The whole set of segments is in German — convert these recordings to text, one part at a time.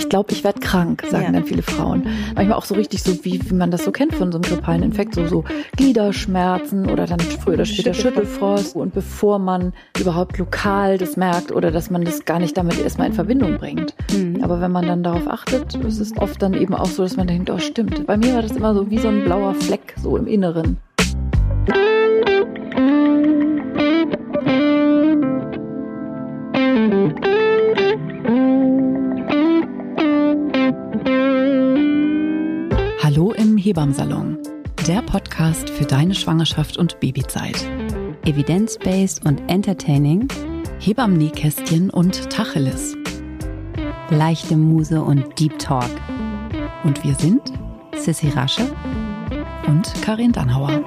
ich glaube, ich werde krank, sagen ja. dann viele Frauen. Manchmal auch so richtig so, wie, wie man das so kennt von so einem grippalen Infekt, so, so Gliederschmerzen oder dann früher oder später Schüttelfrost. Und bevor man überhaupt lokal das merkt oder dass man das gar nicht damit erstmal in Verbindung bringt. Mhm. Aber wenn man dann darauf achtet, ist es oft dann eben auch so, dass man denkt, oh stimmt. Bei mir war das immer so wie so ein blauer Fleck so im Inneren. Hebammsalon, der Podcast für deine Schwangerschaft und Babyzeit. Evidence-based und entertaining, Hebammenkästchen und Tacheles. Leichte Muse und Deep Talk. Und wir sind Sissy Rasche und Karin Dannhauer.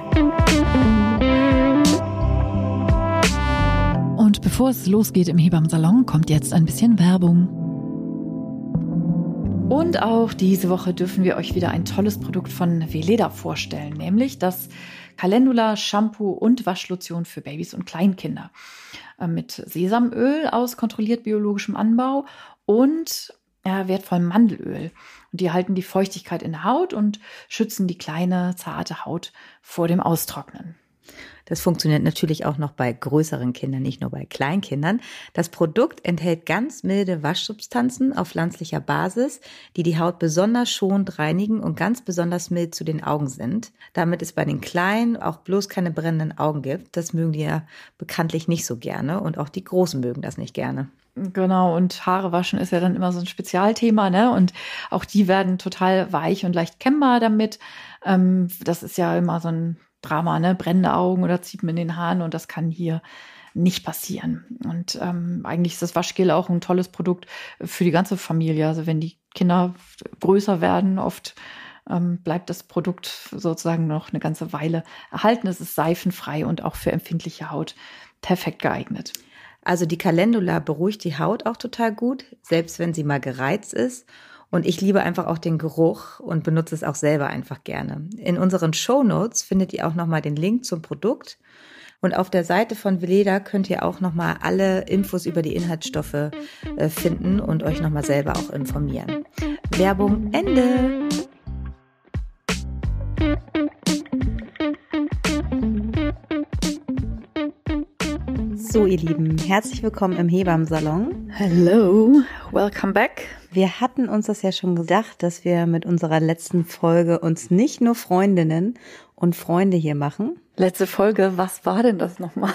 Und bevor es losgeht im Hebammsalon, kommt jetzt ein bisschen Werbung. Und auch diese Woche dürfen wir euch wieder ein tolles Produkt von Veleda vorstellen, nämlich das Calendula Shampoo und Waschlotion für Babys und Kleinkinder äh, mit Sesamöl aus kontrolliert biologischem Anbau und wertvollem Mandelöl. Die halten die Feuchtigkeit in der Haut und schützen die kleine, zarte Haut vor dem Austrocknen. Das funktioniert natürlich auch noch bei größeren Kindern, nicht nur bei Kleinkindern. Das Produkt enthält ganz milde Waschsubstanzen auf pflanzlicher Basis, die die Haut besonders schonend reinigen und ganz besonders mild zu den Augen sind, damit es bei den Kleinen auch bloß keine brennenden Augen gibt. Das mögen die ja bekanntlich nicht so gerne und auch die Großen mögen das nicht gerne. Genau, und Haare waschen ist ja dann immer so ein Spezialthema, ne? Und auch die werden total weich und leicht kennbar damit. Ähm, das ist ja immer so ein Drama, ne? Brennende Augen oder Ziepen in den Haaren und das kann hier nicht passieren. Und ähm, eigentlich ist das Waschgel auch ein tolles Produkt für die ganze Familie. Also wenn die Kinder größer werden, oft ähm, bleibt das Produkt sozusagen noch eine ganze Weile erhalten. Es ist seifenfrei und auch für empfindliche Haut perfekt geeignet. Also die Calendula beruhigt die Haut auch total gut, selbst wenn sie mal gereizt ist. Und ich liebe einfach auch den Geruch und benutze es auch selber einfach gerne. In unseren Show Notes findet ihr auch nochmal den Link zum Produkt. Und auf der Seite von Veleda könnt ihr auch nochmal alle Infos über die Inhaltsstoffe äh, finden und euch nochmal selber auch informieren. Werbung Ende! So, ihr Lieben, herzlich willkommen im Hebammsalon. Hello, welcome back. Wir hatten uns das ja schon gedacht, dass wir mit unserer letzten Folge uns nicht nur Freundinnen und Freunde hier machen. Letzte Folge, was war denn das nochmal?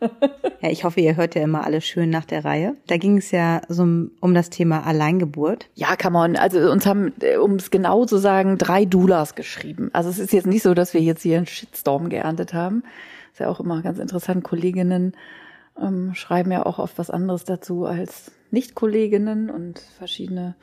ja, ich hoffe, ihr hört ja immer alles schön nach der Reihe. Da ging es ja so um das Thema Alleingeburt. Ja, come on. Also uns haben, äh, um es genau zu sagen, drei Doulas geschrieben. Also es ist jetzt nicht so, dass wir jetzt hier einen Shitstorm geerntet haben. Ist ja auch immer ganz interessant. Kolleginnen ähm, schreiben ja auch oft was anderes dazu als Nicht-Kolleginnen und verschiedene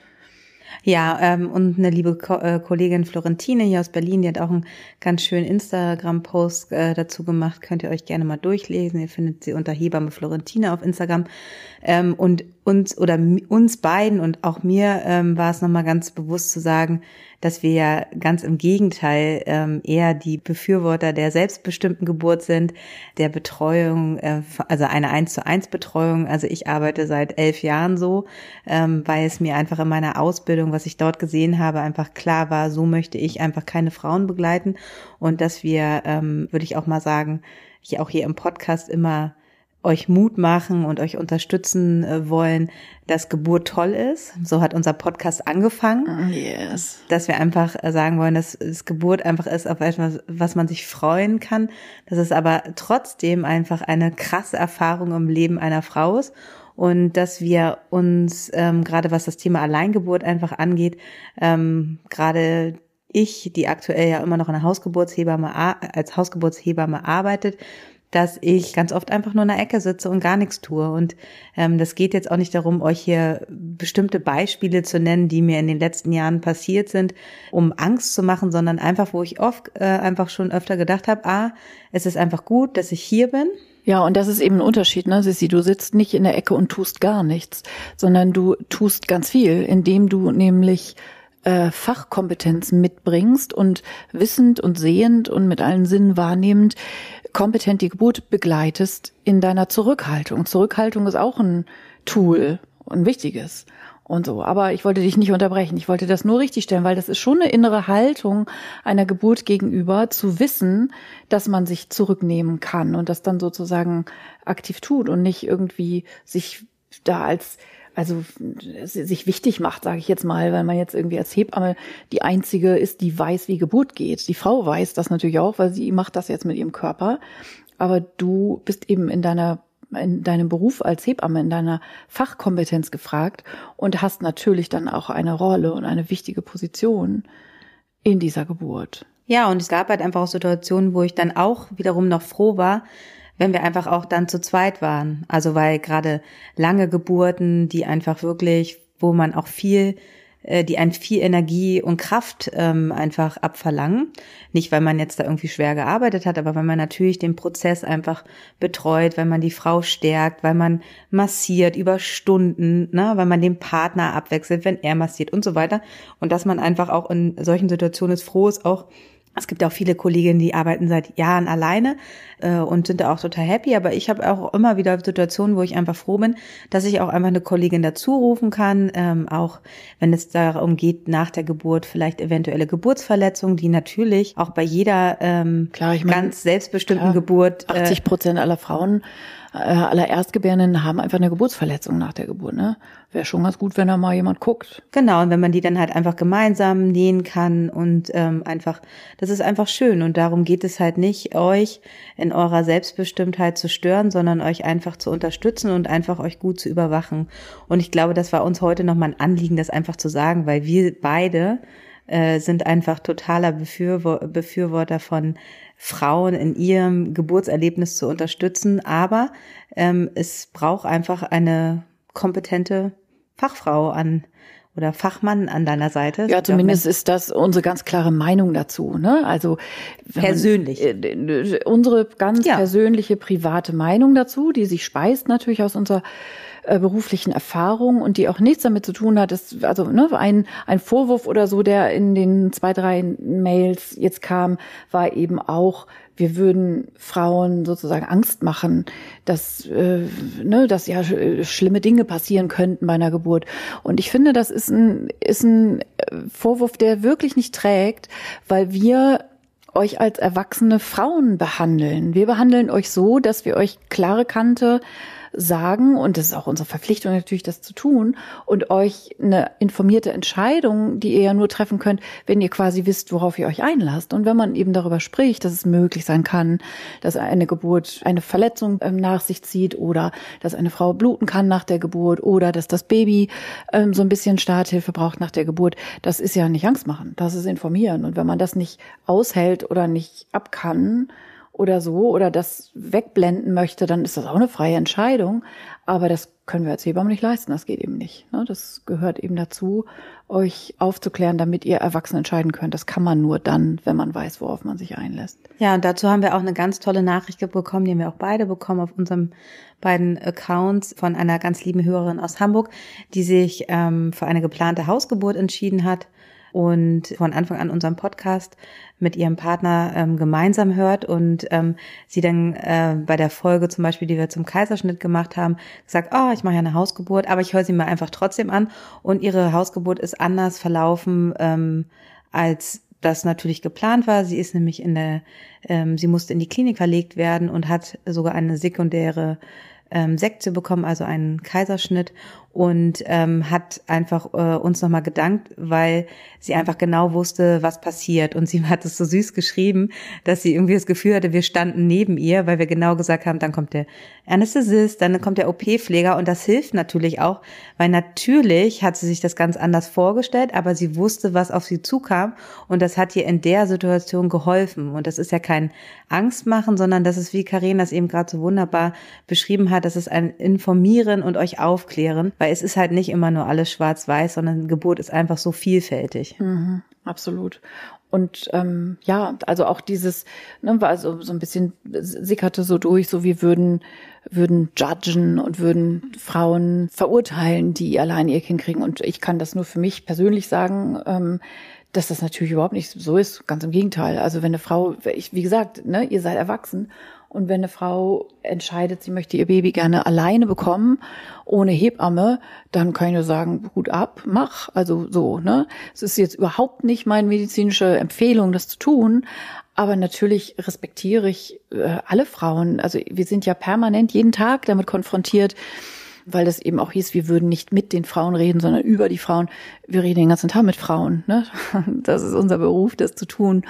ja, ähm, und eine liebe Ko äh, Kollegin Florentine hier aus Berlin, die hat auch einen ganz schönen Instagram-Post äh, dazu gemacht. Könnt ihr euch gerne mal durchlesen. Ihr findet sie unter Hebamme Florentine auf Instagram. Ähm, und uns oder uns beiden und auch mir ähm, war es nochmal ganz bewusst zu sagen, dass wir ja ganz im Gegenteil ähm, eher die Befürworter der selbstbestimmten Geburt sind, der Betreuung, äh, also eine eins zu eins Betreuung. Also ich arbeite seit elf Jahren so, ähm, weil es mir einfach in meiner Ausbildung, was ich dort gesehen habe, einfach klar war, so möchte ich einfach keine Frauen begleiten und dass wir, ähm, würde ich auch mal sagen, ich auch hier im Podcast immer euch Mut machen und euch unterstützen äh, wollen, dass Geburt toll ist. So hat unser Podcast angefangen. Ah, yes. Dass wir einfach äh, sagen wollen, dass es Geburt einfach ist auf etwas, was man sich freuen kann. Dass es aber trotzdem einfach eine krasse Erfahrung im Leben einer Frau ist. Und dass wir uns, ähm, gerade was das Thema Alleingeburt einfach angeht, ähm, gerade ich, die aktuell ja immer noch eine Hausgeburtshebamme, als Hausgeburtshebamme arbeitet, dass ich ganz oft einfach nur in der Ecke sitze und gar nichts tue. Und ähm, das geht jetzt auch nicht darum, euch hier bestimmte Beispiele zu nennen, die mir in den letzten Jahren passiert sind, um Angst zu machen, sondern einfach, wo ich oft äh, einfach schon öfter gedacht habe, ah, es ist einfach gut, dass ich hier bin. Ja, und das ist eben ein Unterschied, ne, Sissi? Du sitzt nicht in der Ecke und tust gar nichts, sondern du tust ganz viel, indem du nämlich äh, Fachkompetenzen mitbringst und wissend und sehend und mit allen Sinnen wahrnehmend kompetent die Geburt begleitest in deiner Zurückhaltung. Zurückhaltung ist auch ein Tool, ein wichtiges. und so. Aber ich wollte dich nicht unterbrechen. Ich wollte das nur richtig stellen, weil das ist schon eine innere Haltung einer Geburt gegenüber, zu wissen, dass man sich zurücknehmen kann und das dann sozusagen aktiv tut und nicht irgendwie sich da als also sich wichtig macht, sage ich jetzt mal, weil man jetzt irgendwie als Hebamme die einzige ist, die weiß, wie Geburt geht. Die Frau weiß das natürlich auch, weil sie macht das jetzt mit ihrem Körper. Aber du bist eben in deiner in deinem Beruf als Hebamme, in deiner Fachkompetenz gefragt und hast natürlich dann auch eine Rolle und eine wichtige Position in dieser Geburt. Ja, und es gab halt einfach auch Situationen, wo ich dann auch wiederum noch froh war, wenn wir einfach auch dann zu zweit waren. Also weil gerade lange Geburten, die einfach wirklich, wo man auch viel äh, die einen viel Energie und Kraft ähm, einfach abverlangen. Nicht, weil man jetzt da irgendwie schwer gearbeitet hat, aber weil man natürlich den Prozess einfach betreut, weil man die Frau stärkt, weil man massiert über Stunden, ne, weil man den Partner abwechselt, wenn er massiert und so weiter. Und dass man einfach auch in solchen Situationen ist froh ist, auch es gibt auch viele Kolleginnen, die arbeiten seit Jahren alleine äh, und sind da auch total happy. Aber ich habe auch immer wieder Situationen, wo ich einfach froh bin, dass ich auch einfach eine Kollegin dazu rufen kann, ähm, auch wenn es darum geht, nach der Geburt vielleicht eventuelle Geburtsverletzungen, die natürlich auch bei jeder ähm, klar, ich mein, ganz selbstbestimmten klar, Geburt. 80 Prozent aller Frauen äh, aller Erstgebärenden haben einfach eine Geburtsverletzung nach der Geburt. Ne? Wäre schon ganz gut, wenn da mal jemand guckt. Genau, und wenn man die dann halt einfach gemeinsam nähen kann und ähm, einfach, das ist einfach schön. Und darum geht es halt nicht, euch in eurer Selbstbestimmtheit zu stören, sondern euch einfach zu unterstützen und einfach euch gut zu überwachen. Und ich glaube, das war uns heute nochmal ein Anliegen, das einfach zu sagen, weil wir beide äh, sind einfach totaler Befürwor Befürworter von Frauen in ihrem Geburtserlebnis zu unterstützen. Aber ähm, es braucht einfach eine kompetente Fachfrau an oder Fachmann an deiner Seite. Ja, zumindest ist das unsere ganz klare Meinung dazu. Ne? Also persönlich. Man, äh, unsere ganz ja. persönliche private Meinung dazu, die sich speist natürlich aus unserer äh, beruflichen Erfahrung und die auch nichts damit zu tun hat, ist also ne, ein, ein Vorwurf oder so, der in den zwei, drei Mails jetzt kam, war eben auch, wir würden Frauen sozusagen Angst machen, dass, äh, ne, dass ja schlimme Dinge passieren könnten bei einer Geburt. Und ich finde, das ist ein, ist ein Vorwurf, der wirklich nicht trägt, weil wir euch als erwachsene Frauen behandeln. Wir behandeln euch so, dass wir euch klare Kante sagen, und das ist auch unsere Verpflichtung natürlich, das zu tun, und euch eine informierte Entscheidung, die ihr ja nur treffen könnt, wenn ihr quasi wisst, worauf ihr euch einlasst. Und wenn man eben darüber spricht, dass es möglich sein kann, dass eine Geburt eine Verletzung ähm, nach sich zieht oder dass eine Frau bluten kann nach der Geburt oder dass das Baby ähm, so ein bisschen Starthilfe braucht nach der Geburt, das ist ja nicht Angst machen, das ist informieren. Und wenn man das nicht aushält oder nicht abkann, oder so oder das wegblenden möchte, dann ist das auch eine freie Entscheidung. Aber das können wir als Hebamme nicht leisten. Das geht eben nicht. Ne? Das gehört eben dazu, euch aufzuklären, damit ihr erwachsen entscheiden könnt. Das kann man nur dann, wenn man weiß, worauf man sich einlässt. Ja, und dazu haben wir auch eine ganz tolle Nachricht bekommen, die haben wir auch beide bekommen auf unserem beiden Accounts von einer ganz lieben Hörerin aus Hamburg, die sich ähm, für eine geplante Hausgeburt entschieden hat und von Anfang an unseren Podcast mit ihrem Partner ähm, gemeinsam hört und ähm, sie dann äh, bei der Folge zum Beispiel, die wir zum Kaiserschnitt gemacht haben, gesagt, oh, ich mache ja eine Hausgeburt, aber ich höre sie mir einfach trotzdem an und ihre Hausgeburt ist anders verlaufen ähm, als das natürlich geplant war. Sie ist nämlich in der, ähm, sie musste in die Klinik verlegt werden und hat sogar eine sekundäre ähm, Sekte bekommen, also einen Kaiserschnitt und ähm, hat einfach äh, uns nochmal gedankt, weil sie einfach genau wusste, was passiert. Und sie hat es so süß geschrieben, dass sie irgendwie das Gefühl hatte, wir standen neben ihr, weil wir genau gesagt haben, dann kommt der Anästhesist, dann kommt der OP-Pfleger und das hilft natürlich auch, weil natürlich hat sie sich das ganz anders vorgestellt, aber sie wusste, was auf sie zukam und das hat ihr in der Situation geholfen. Und das ist ja kein Angstmachen, sondern das ist, wie Karin das eben gerade so wunderbar beschrieben hat, das ist ein Informieren und euch aufklären, weil es ist halt nicht immer nur alles schwarz-weiß, sondern Geburt ist einfach so vielfältig. Mhm, absolut. Und ähm, ja, also auch dieses, ne, also so ein bisschen sickerte so durch, so wir würden würden judgen und würden Frauen verurteilen, die allein ihr Kind kriegen. Und ich kann das nur für mich persönlich sagen, ähm, dass das natürlich überhaupt nicht so ist. Ganz im Gegenteil. Also wenn eine Frau, ich, wie gesagt, ne, ihr seid erwachsen Und wenn eine Frau entscheidet, sie möchte ihr Baby gerne alleine bekommen, ohne Hebamme, dann kann ich nur sagen, Hut ab, mach. Also so, ne? Es ist jetzt überhaupt nicht meine medizinische Empfehlung, das zu tun. Aber natürlich respektiere ich äh, alle Frauen. Also wir sind ja permanent jeden Tag damit konfrontiert, weil das eben auch hieß, wir würden nicht mit den Frauen reden, sondern über die Frauen. Wir reden den ganzen Tag mit Frauen. Ne? Das ist unser Beruf, das zu tun.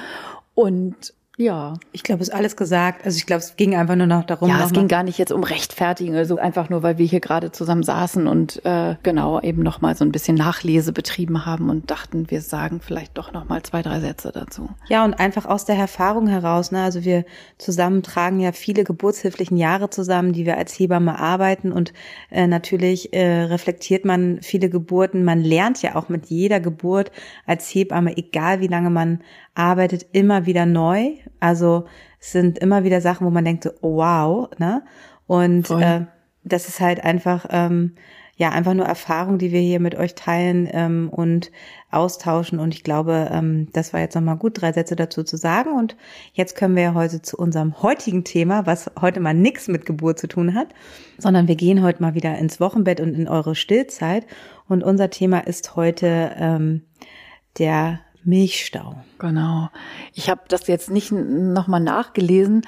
Und ja. Ich glaube, es ist alles gesagt. Also ich glaube, es ging einfach nur noch darum. Ja, es ging gar nicht jetzt um Rechtfertigen, also einfach nur, weil wir hier gerade zusammen saßen und äh, genau eben noch mal so ein bisschen Nachlese betrieben haben und dachten, wir sagen vielleicht doch noch mal zwei, drei Sätze dazu. Ja, und einfach aus der Erfahrung heraus. Ne? Also wir zusammen tragen ja viele geburtshilflichen Jahre zusammen, die wir als Hebamme arbeiten und äh, natürlich äh, reflektiert man viele Geburten. Man lernt ja auch mit jeder Geburt als Hebamme, egal wie lange man arbeitet, immer wieder neu also es sind immer wieder Sachen, wo man denkt so, oh, wow, ne? Und äh, das ist halt einfach, ähm, ja, einfach nur Erfahrung, die wir hier mit euch teilen ähm, und austauschen. Und ich glaube, ähm, das war jetzt nochmal gut, drei Sätze dazu zu sagen. Und jetzt können wir ja heute zu unserem heutigen Thema, was heute mal nichts mit Geburt zu tun hat, sondern wir gehen heute mal wieder ins Wochenbett und in eure Stillzeit. Und unser Thema ist heute ähm, der Milchstau. Genau. Ich habe das jetzt nicht nochmal nachgelesen.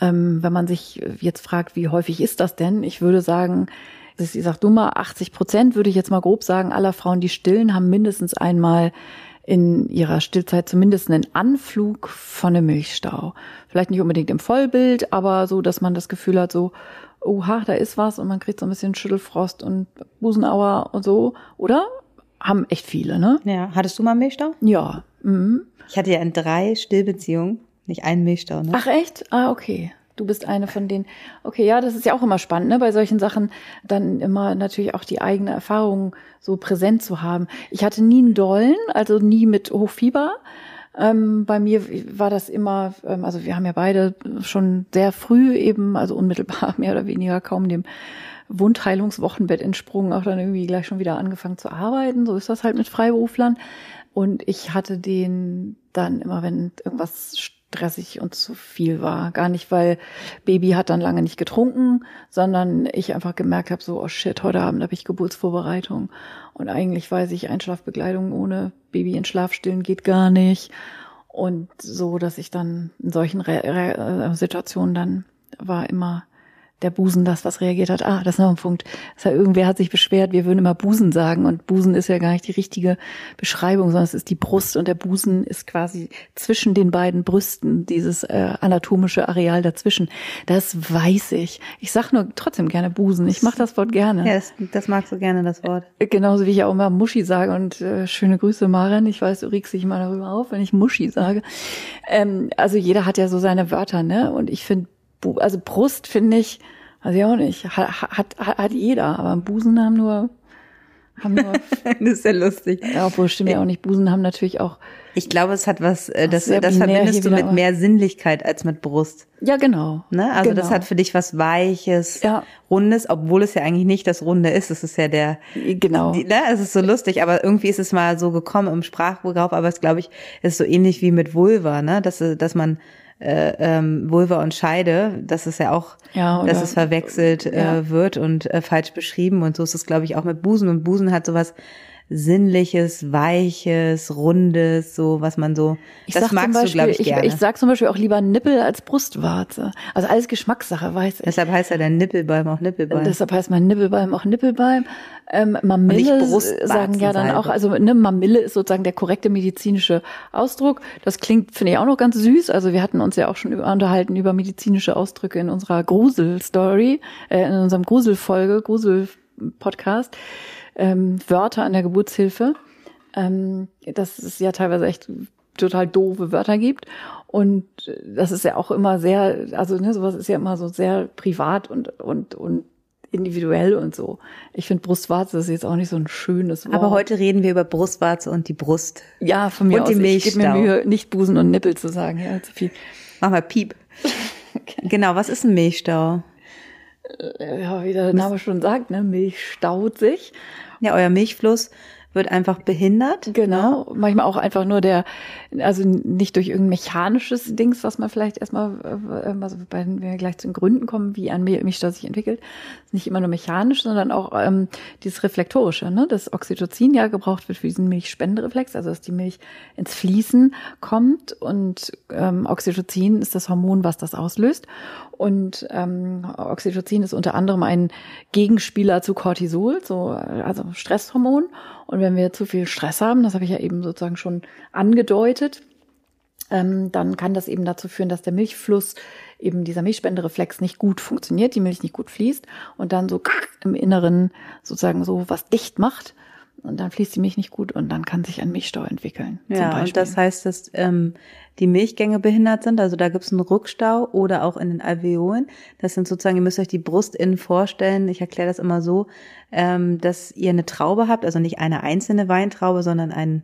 Ähm, wenn man sich jetzt fragt, wie häufig ist das denn? Ich würde sagen, ich sag du mal, 80 Prozent würde ich jetzt mal grob sagen, aller Frauen, die stillen, haben mindestens einmal in ihrer Stillzeit zumindest einen Anflug von einem Milchstau. Vielleicht nicht unbedingt im Vollbild, aber so, dass man das Gefühl hat, so, oha, da ist was und man kriegt so ein bisschen Schüttelfrost und Busenauer und so, oder? Haben echt viele, ne? Ja. Hattest du mal einen Milchstau? Ja. Mhm. Ich hatte ja in drei Stillbeziehungen nicht einen Milchstau, ne? Ach echt? Ah, okay. Du bist eine von denen. Okay, ja, das ist ja auch immer spannend, ne? Bei solchen Sachen dann immer natürlich auch die eigene Erfahrung so präsent zu haben. Ich hatte nie einen Dollen, also nie mit Hochfieber. Ähm, bei mir war das immer, ähm, also wir haben ja beide schon sehr früh eben, also unmittelbar mehr oder weniger kaum dem Wundheilungswochenbett entsprungen, auch dann irgendwie gleich schon wieder angefangen zu arbeiten. So ist das halt mit Freiberuflern. Und ich hatte den dann immer, wenn irgendwas stressig und zu viel war. Gar nicht, weil Baby hat dann lange nicht getrunken, sondern ich einfach gemerkt habe, so, oh shit, heute Abend habe ich Geburtsvorbereitung. Und eigentlich weiß ich, Einschlafbegleitung ohne Baby in Schlafstillen geht gar nicht. Und so, dass ich dann in solchen Re Re äh, Situationen dann war immer der Busen das, was reagiert hat. Ah, das ist noch ein Punkt. Das heißt, irgendwer hat sich beschwert, wir würden immer Busen sagen und Busen ist ja gar nicht die richtige Beschreibung, sondern es ist die Brust und der Busen ist quasi zwischen den beiden Brüsten, dieses äh, anatomische Areal dazwischen. Das weiß ich. Ich sag nur trotzdem gerne Busen. Ich mache das Wort gerne. Ja, das, das magst du gerne, das Wort. Äh, genauso wie ich auch immer Muschi sage und äh, schöne Grüße, Maren. Ich weiß, du regst dich mal darüber auf, wenn ich Muschi sage. Ähm, also jeder hat ja so seine Wörter, ne? Und ich finde also Brust finde ich, also ja auch nicht, hat, hat, hat jeder, aber Busen haben nur, haben nur. das ist ja lustig. Ja, obwohl stimmt ja auch nicht. Busen haben natürlich auch. Ich glaube, es hat was, äh, das, das verbindest du mit mehr Sinnlichkeit als mit Brust. Ja, genau. Ne? Also genau. das hat für dich was Weiches, ja. Rundes, obwohl es ja eigentlich nicht das Runde ist. Es ist ja der. Genau. Die, ne? Es ist so lustig, aber irgendwie ist es mal so gekommen im Sprachgebrauch, aber es glaube ich, ist so ähnlich wie mit Vulva, ne? Dass, dass man äh, ähm, Vulva und Scheide, das ist ja auch, ja, oder, dass es verwechselt ja. äh, wird und äh, falsch beschrieben. Und so ist es, glaube ich, auch mit Busen. Und Busen hat sowas Sinnliches, Weiches, Rundes, so was man so. Ich das magst Beispiel, du, glaube ich, gerne. Ich, ich sag zum Beispiel auch lieber Nippel als Brustwarze. Also alles Geschmackssache, weiß ich. Deshalb heißt ja der Nippelbalm auch Nippelbalm. Deshalb heißt mein Nippelbalm auch Nippelbalm. Ähm, Mamille sagen ja dann auch, also ne, Mamille ist sozusagen der korrekte medizinische Ausdruck. Das klingt, finde ich, auch noch ganz süß. Also wir hatten uns ja auch schon über, unterhalten über medizinische Ausdrücke in unserer Grusel-Story, äh, in unserem Grusel-Folge, Grusel-Podcast ähm, Wörter an der Geburtshilfe, ähm, dass es ja teilweise echt total doofe Wörter gibt. Und das ist ja auch immer sehr, also ne, sowas ist ja immer so sehr privat und, und, und individuell und so. Ich finde Brustwarze ist jetzt auch nicht so ein schönes Wort. Aber heute reden wir über Brustwarze und die Brust. Ja, von mir und aus. Die Milchstau. ich gebe mir Mühe, nicht Busen und Nippel zu sagen. Ja, zu viel. Mach mal Piep. okay. Genau, was ist ein Milchstau? Äh, ja, wie der Name schon sagt, ne, Milch staut sich. Ja, euer Milchfluss wird einfach behindert. Genau. Ne? Manchmal auch einfach nur der, also nicht durch irgendein mechanisches Dings, was man vielleicht erstmal, äh, also wenn wir gleich zu den Gründen kommen, wie ein Milchstau sich entwickelt, nicht immer nur mechanisch, sondern auch ähm, dieses Reflektorische, ne? dass Oxytocin ja gebraucht wird für diesen Milchspendereflex, also dass die Milch ins Fließen kommt und ähm, Oxytocin ist das Hormon, was das auslöst. Und ähm, Oxytocin ist unter anderem ein Gegenspieler zu Cortisol, so also Stresshormon. Und wenn wir zu viel Stress haben, das habe ich ja eben sozusagen schon angedeutet, ähm, dann kann das eben dazu führen, dass der Milchfluss, eben dieser Milchspendereflex nicht gut funktioniert, die Milch nicht gut fließt und dann so im Inneren sozusagen so was dicht macht und dann fließt die Milch nicht gut und dann kann sich ein Milchstau entwickeln. Ja, und das heißt, dass ähm, die Milchgänge behindert sind, also da gibt es einen Rückstau oder auch in den Alveolen. Das sind sozusagen, ihr müsst euch die Brust innen vorstellen, ich erkläre das immer so, ähm, dass ihr eine Traube habt, also nicht eine einzelne Weintraube, sondern ein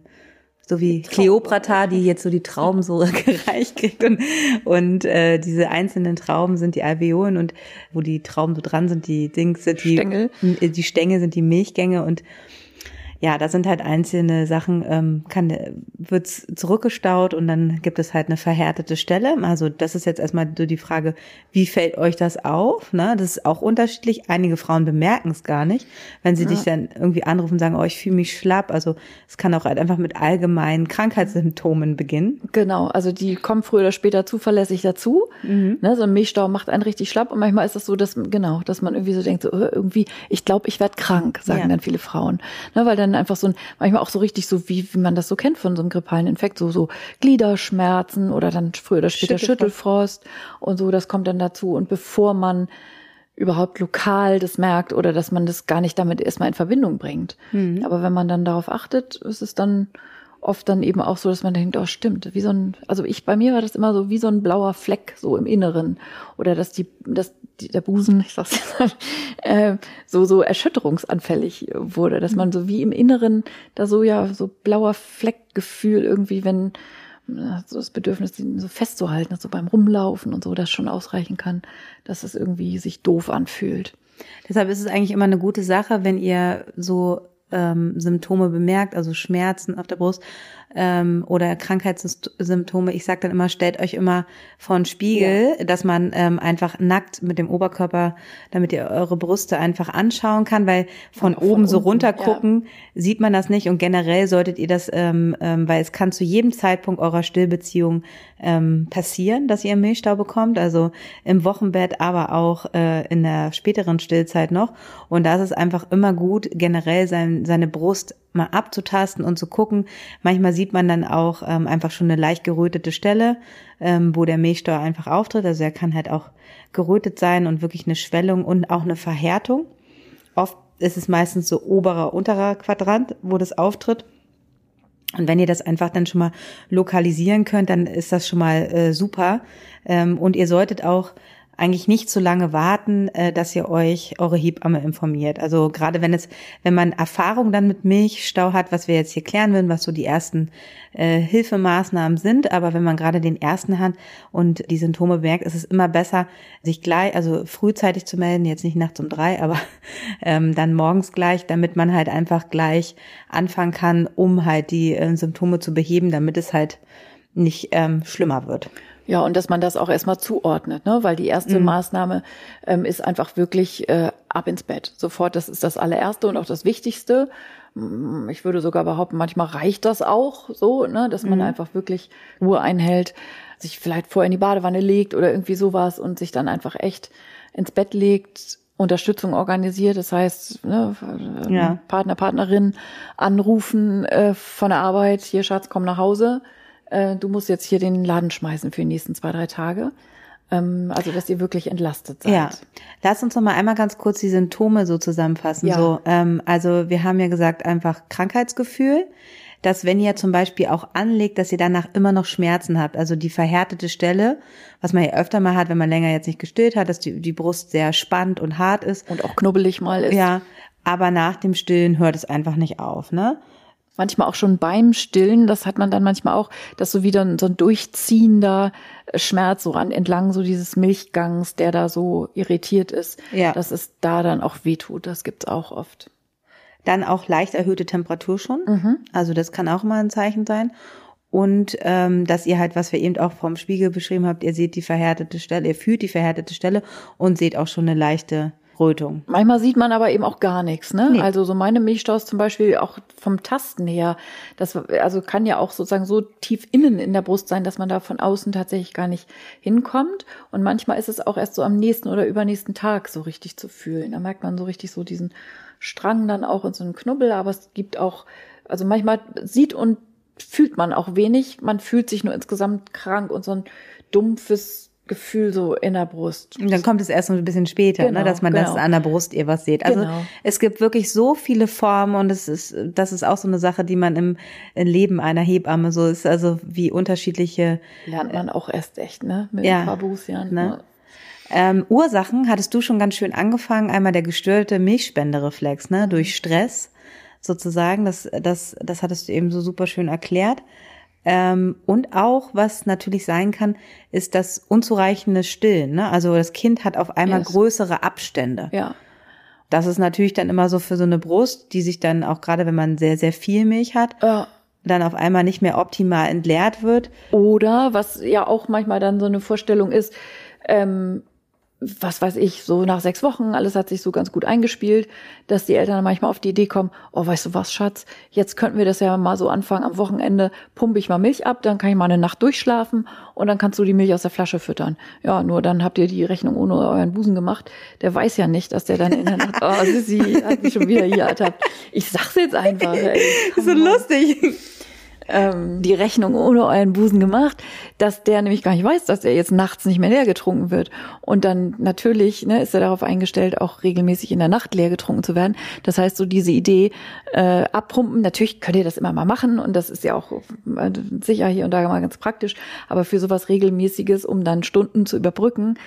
so wie Kleopatra, die jetzt so die Trauben so gereicht kriegt und, und äh, diese einzelnen Trauben sind die Alveolen und wo die Trauben so dran sind, die Dings sind die Stängel. die Stängel sind die Milchgänge und ja, da sind halt einzelne Sachen, ähm, kann, wird's zurückgestaut und dann gibt es halt eine verhärtete Stelle. Also das ist jetzt erstmal so die Frage, wie fällt euch das auf? Ne? Das ist auch unterschiedlich. Einige Frauen bemerken es gar nicht, wenn sie ja. dich dann irgendwie anrufen und sagen, oh, ich fühle mich schlapp. Also es kann auch halt einfach mit allgemeinen Krankheitssymptomen beginnen. Genau, also die kommen früher oder später zuverlässig dazu. Mhm. Ne? So ein Milchstau macht einen richtig schlapp und manchmal ist es das so, dass genau, dass man irgendwie so denkt, so irgendwie, ich glaube, ich werde krank, sagen ja. dann viele Frauen. Ne? Weil dann dann einfach so ein, manchmal auch so richtig so, wie, wie man das so kennt von so einem grippalen Infekt, so, so Gliederschmerzen oder dann früher oder später Schüttelfrost. Schüttelfrost und so, das kommt dann dazu. Und bevor man überhaupt lokal das merkt oder dass man das gar nicht damit erstmal in Verbindung bringt. Mhm. Aber wenn man dann darauf achtet, ist es dann oft dann eben auch so, dass man denkt, oh stimmt, wie so ein, also ich, bei mir war das immer so wie so ein blauer Fleck so im Inneren oder dass die, dass die, der Busen, ich sag's jetzt mal, äh, so, so erschütterungsanfällig wurde, dass man so wie im Inneren da so ja, so blauer Fleckgefühl irgendwie, wenn, so das Bedürfnis, die so festzuhalten, so beim Rumlaufen und so, das schon ausreichen kann, dass es irgendwie sich doof anfühlt. Deshalb ist es eigentlich immer eine gute Sache, wenn ihr so ähm, Symptome bemerkt, also Schmerzen auf der Brust ähm, oder Krankheitssymptome. Ich sage dann immer, stellt euch immer vor einen Spiegel, ja. dass man ähm, einfach nackt mit dem Oberkörper, damit ihr eure Brüste einfach anschauen kann, weil von, von oben so runter gucken ja. sieht man das nicht und generell solltet ihr das, ähm, ähm, weil es kann zu jedem Zeitpunkt eurer Stillbeziehung ähm, passieren, dass ihr Milchstau bekommt, also im Wochenbett, aber auch äh, in der späteren Stillzeit noch. Und da ist es einfach immer gut, generell sein, seine Brust mal abzutasten und zu gucken. Manchmal sieht man dann auch ähm, einfach schon eine leicht gerötete Stelle, ähm, wo der Milchstau einfach auftritt. Also er kann halt auch gerötet sein und wirklich eine Schwellung und auch eine Verhärtung. Oft ist es meistens so oberer, unterer Quadrant, wo das auftritt. Und wenn ihr das einfach dann schon mal lokalisieren könnt, dann ist das schon mal äh, super. Ähm, und ihr solltet auch eigentlich nicht zu lange warten, äh, dass ihr euch eure Hebamme informiert. Also gerade wenn es, wenn man Erfahrung dann mit Milchstau hat, was wir jetzt hier klären würden, was so die ersten äh, Hilfemaßnahmen sind, aber wenn man gerade den ersten hat und die Symptome merkt, ist es immer besser, sich gleich, also frühzeitig zu melden, jetzt nicht nachts um drei, aber ähm, dann morgens gleich, damit man halt einfach gleich anfangen kann, um halt die äh, Symptome zu beheben, damit es halt nicht ähm, schlimmer wird. Ja, und dass man das auch erstmal zuordnet, ne? weil die erste mhm. Maßnahme ähm, ist einfach wirklich äh, ab ins Bett. Sofort, das ist das allererste und auch das Wichtigste. Mm, ich würde sogar behaupten, manchmal reicht das auch so, ne? dass man mhm. einfach wirklich Ruhe einhält, sich vielleicht vorher in die Badewanne legt oder irgendwie sowas und sich dann einfach echt ins Bett legt, Unterstützung organisiert. Das heißt, ne, ja. Partner, Partnerin anrufen äh, von der Arbeit, hier Schatz, komm nach Hause äh, du musst jetzt hier den Laden schmeißen für die nächsten zwei, drei Tage. Ähm, also, dass ihr wirklich entlastet seid. Ja. Lass uns noch mal einmal ganz kurz die Symptome so zusammenfassen. Ja. So, ähm, also, wir haben ja gesagt, einfach Krankheitsgefühl dass wenn ihr zum Beispiel auch anlegt, dass ihr danach immer noch Schmerzen habt, also die verhärtete Stelle, was man ja öfter mal hat, wenn man länger jetzt nicht gestillt hat, dass die, die Brust sehr spannend und hart ist. Und auch knubbelig mal ist. Ja, aber nach dem Stillen hört es einfach nicht auf, ne? Manchmal auch schon beim Stillen, das hat man dann manchmal auch, dass so wieder so ein durchziehender Schmerz so ran entlang so dieses Milchgangs, der da so irritiert ist, ja. dass es da dann auch wehtut. Das gibt's auch oft. Dann auch leicht erhöhte Temperatur schon. Mhm. Also das kann auch mal ein Zeichen sein. Und ähm, dass ihr halt, was wir eben auch vom Spiegel beschrieben habt, ihr seht die verhärtete Stelle, ihr fühlt die verhärtete Stelle und seht auch schon eine leichte Rötung. Manchmal sieht man aber eben auch gar nichts, ne? Nee. Also so meine Milchstaus zum Beispiel auch vom Tasten her, das also kann ja auch sozusagen so tief innen in der Brust sein, dass man da von außen tatsächlich gar nicht hinkommt. Und manchmal ist es auch erst so am nächsten oder übernächsten Tag so richtig zu fühlen. Da merkt man so richtig so diesen Strang dann auch in so einem Knubbel, aber es gibt auch, also manchmal sieht und fühlt man auch wenig. Man fühlt sich nur insgesamt krank und so ein dumpfes Gefühl so in der Brust. Und dann kommt es erst so ein bisschen später, ne, genau, ne, dass man genau. das an der Brust ihr was seht. Also genau. es gibt wirklich so viele Formen und es ist, das ist auch so eine Sache, die man im, im Leben einer Hebamme so ist, also wie unterschiedliche. Lernt man auch erst echt, ne? Mit ja, ein paar Berufsjahren. Ne? Ähm, Ursachen hattest du schon ganz schön angefangen. Einmal der gestörte Milchspendereflex, ne, durch Stress sozusagen. Das, das, das hattest du eben so super schön erklärt. Ähm, und auch, was natürlich sein kann, ist das unzureichende Stillen. Ne? Also das Kind hat auf einmal yes. größere Abstände. Ja. Das ist natürlich dann immer so für so eine Brust, die sich dann auch gerade, wenn man sehr, sehr viel Milch hat, ja. dann auf einmal nicht mehr optimal entleert wird. Oder, was ja auch manchmal dann so eine Vorstellung ist, ähm, was weiß ich, so nach sechs Wochen, alles hat sich so ganz gut eingespielt, dass die Eltern manchmal auf die Idee kommen, oh, weißt du was, Schatz, jetzt könnten wir das ja mal so anfangen, am Wochenende pumpe ich mal Milch ab, dann kann ich mal eine Nacht durchschlafen und dann kannst du die Milch aus der Flasche füttern. Ja, nur dann habt ihr die Rechnung ohne euren Busen gemacht. Der weiß ja nicht, dass der dann in der Nacht, oh, Sissi hat mich schon wieder hier ertappt. Ich sag's jetzt einfach. Ey, so lustig ähm, die Rechnung ohne euren Busen gemacht, dass der nämlich gar nicht weiß, dass er jetzt nachts nicht mehr leer getrunken wird. Und dann natürlich ne, ist er darauf eingestellt, auch regelmäßig in der Nacht leer getrunken zu werden. Das heißt, so diese Idee äh, abpumpen, natürlich könnt ihr das immer mal machen und das ist ja auch äh, sicher hier und da mal ganz praktisch, aber für sowas regelmäßiges, um dann Stunden zu überbrücken,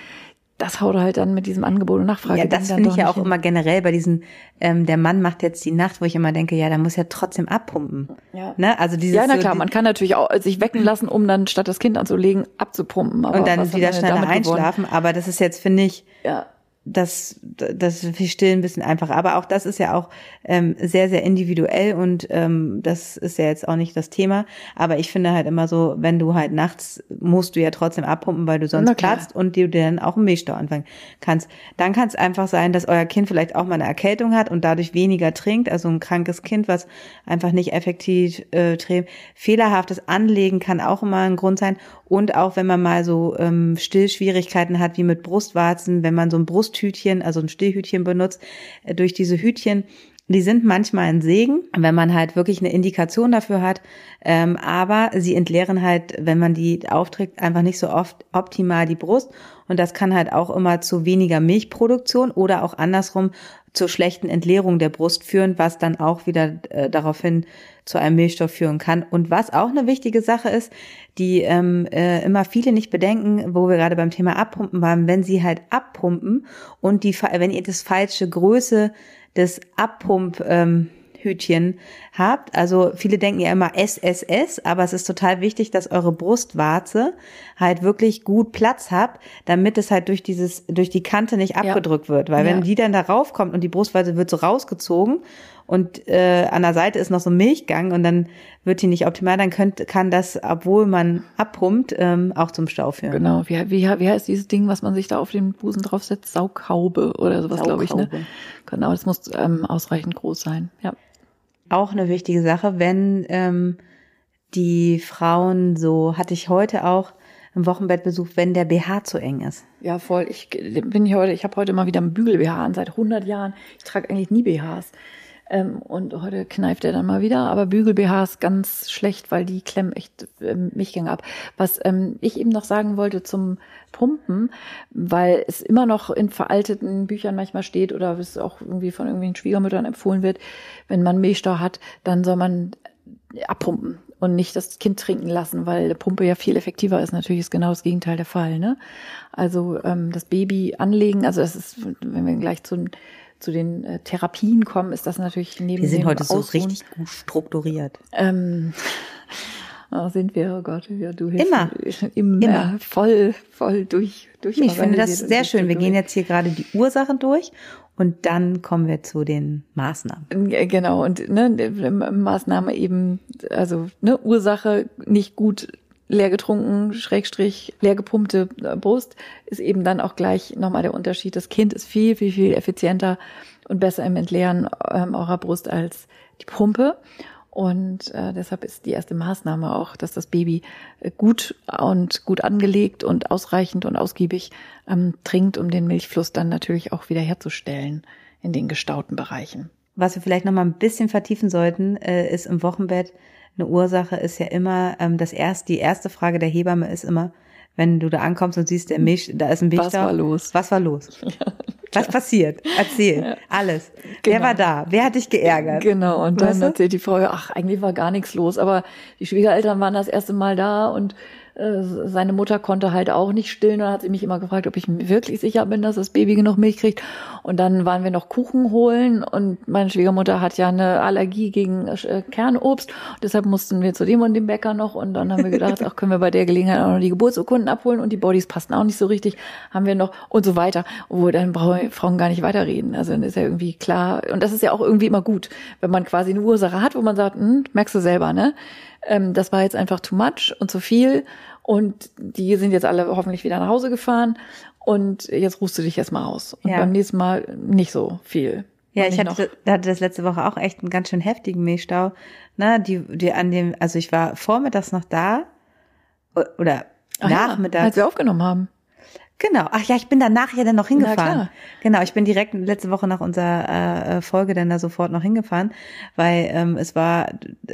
das haut halt dann mit diesem Angebot und Nachfrage. Ja, das finde ich ja auch hin. immer generell bei diesen, ähm, der Mann macht jetzt die Nacht, wo ich immer denke, ja, da muss ja trotzdem abpumpen. Ja. Ne? Also dieses ja, na klar, so, man kann natürlich auch sich wecken lassen, um dann statt das Kind anzulegen, abzupumpen. Aber und dann wieder schneller einschlafen. Aber das ist jetzt, finde ich, ja das, das ist viel still ein bisschen einfacher. Aber auch das ist ja auch ähm, sehr, sehr individuell und ähm, das ist ja jetzt auch nicht das Thema. Aber ich finde halt immer so, wenn du halt nachts musst du ja trotzdem abpumpen, weil du sonst platzt und du dir dann auch einen Milchstau anfangen kannst. Dann kann es einfach sein, dass euer Kind vielleicht auch mal eine Erkältung hat und dadurch weniger trinkt. Also ein krankes Kind, was einfach nicht effektiv äh, trägt. Fehlerhaftes Anlegen kann auch immer ein Grund sein. Und auch wenn man mal so ähm, Stillschwierigkeiten hat, wie mit Brustwarzen, wenn man so ein Brusthütchen, also ein Stillhütchen benutzt, äh, durch diese Hütchen, die sind manchmal ein Segen, wenn man halt wirklich eine Indikation dafür hat. Ähm, aber sie entleeren halt, wenn man die aufträgt, einfach nicht so oft optimal die Brust. Und das kann halt auch immer zu weniger Milchproduktion oder auch andersrum zur schlechten Entleerung der Brust führen, was dann auch wieder äh, daraufhin zu einem Milchstoff führen kann. Und was auch eine wichtige Sache ist, die ähm, äh, immer viele nicht bedenken, wo wir gerade beim Thema Abpumpen waren, wenn sie halt abpumpen und die, wenn ihr das falsche Größe des Abpump ähm, Hütchen habt. Also viele denken ja immer SSS, aber es ist total wichtig, dass eure Brustwarze halt wirklich gut Platz habt, damit es halt durch dieses, durch die Kante nicht abgedrückt ja. wird. Weil ja. wenn die dann darauf kommt und die Brustwarze wird so rausgezogen und äh, an der Seite ist noch so ein Milchgang und dann wird die nicht optimal, dann könnt, kann das, obwohl man abpumpt, ähm, auch zum Stau führen. Genau. Wie, wie, wie heißt dieses Ding, was man sich da auf den Busen draufsetzt? Saughaube oder sowas, glaube ich. Ne? Genau, das muss ähm, ausreichend groß sein. Ja auch eine wichtige Sache, wenn ähm, die Frauen so, hatte ich heute auch im Wochenbettbesuch, wenn der BH zu eng ist. Ja, voll. Ich bin hier heute, ich habe heute mal wieder einen Bügel-BH an, seit 100 Jahren. Ich trage eigentlich nie BHs. Ähm, und heute kneift er dann mal wieder. Aber Bügel-BH ist ganz schlecht, weil die klemmen echt ähm, Milchgänge ab. Was ähm, ich eben noch sagen wollte zum Pumpen, weil es immer noch in veralteten Büchern manchmal steht oder es auch irgendwie von irgendwelchen Schwiegermüttern empfohlen wird, wenn man Milchstau hat, dann soll man abpumpen und nicht das Kind trinken lassen, weil eine Pumpe ja viel effektiver ist. Natürlich ist genau das Gegenteil der Fall. Ne? Also ähm, das Baby anlegen, also das ist, wenn wir gleich zu zu den äh, Therapien kommen, ist das natürlich neben Wir sind heute Ausruhen, so richtig gut strukturiert. Ähm, Oh, sind wir, oh Gott, ja, du hilfst immer, immer, immer. voll, voll durch, durch. Ich finde das sehr schön. Wir gehen jetzt hier gerade die Ursachen durch und dann kommen wir zu den Maßnahmen. Genau und ne, Maßnahme eben, also ne, Ursache nicht gut leer getrunken, Schrägstrich, leer gepumpte äh, Brust, ist eben dann auch gleich nochmal der Unterschied. Das Kind ist viel, viel, viel effizienter und besser im Entleeren ähm, eurer Brust als die Pumpe. Und äh, deshalb ist die erste Maßnahme auch, dass das Baby äh, gut und gut angelegt und ausreichend und ausgiebig ähm, trinkt, um den Milchfluss dann natürlich auch wieder herzustellen in den gestauten Bereichen. Was wir vielleicht noch mal ein bisschen vertiefen sollten, äh, ist im Wochenbett eine Ursache ist ja immer, ähm, das erste, die erste Frage der Hebamme ist immer, wenn du da ankommst und siehst, der Milch, da ist ein Milch Was war los? Was war los? Ja, Was passiert? Erzähl. Ja. Alles. Genau. Wer war da? Wer hat dich geärgert? Genau. Und dann erzählt die Frau, ach, eigentlich war gar nichts los, aber die Schwiegereltern waren das erste Mal da und seine Mutter konnte halt auch nicht stillen und hat sie mich immer gefragt, ob ich wirklich sicher bin, dass das Baby genug Milch kriegt. Und dann waren wir noch Kuchen holen und meine Schwiegermutter hat ja eine Allergie gegen äh, Kernobst. deshalb mussten wir zu dem und dem Bäcker noch und dann haben wir gedacht, ach, können wir bei der Gelegenheit auch noch die Geburtsurkunden abholen und die Bodies passen auch nicht so richtig, haben wir noch und so weiter. Wo dann brauchen Frauen gar nicht weiterreden. Also dann ist ja irgendwie klar und das ist ja auch irgendwie immer gut, wenn man quasi eine Ursache hat, wo man sagt, hm, merkst du selber, ne? Ähm, das war jetzt einfach too much und zu viel. Und die sind jetzt alle hoffentlich wieder nach Hause gefahren. Und jetzt ruhst du dich erstmal aus. Und ja. beim nächsten Mal nicht so viel. Ja, ich hatte, hatte das letzte Woche auch echt einen ganz schön heftigen Milchstau. Ne, die, die an dem, also ich war vormittags noch da oder Ach nachmittags. Ja, als wir aufgenommen haben. Genau. Ach ja, ich bin danach ja dann noch hingefahren. Genau, ich bin direkt letzte Woche nach unserer äh, Folge dann da sofort noch hingefahren, weil ähm, es war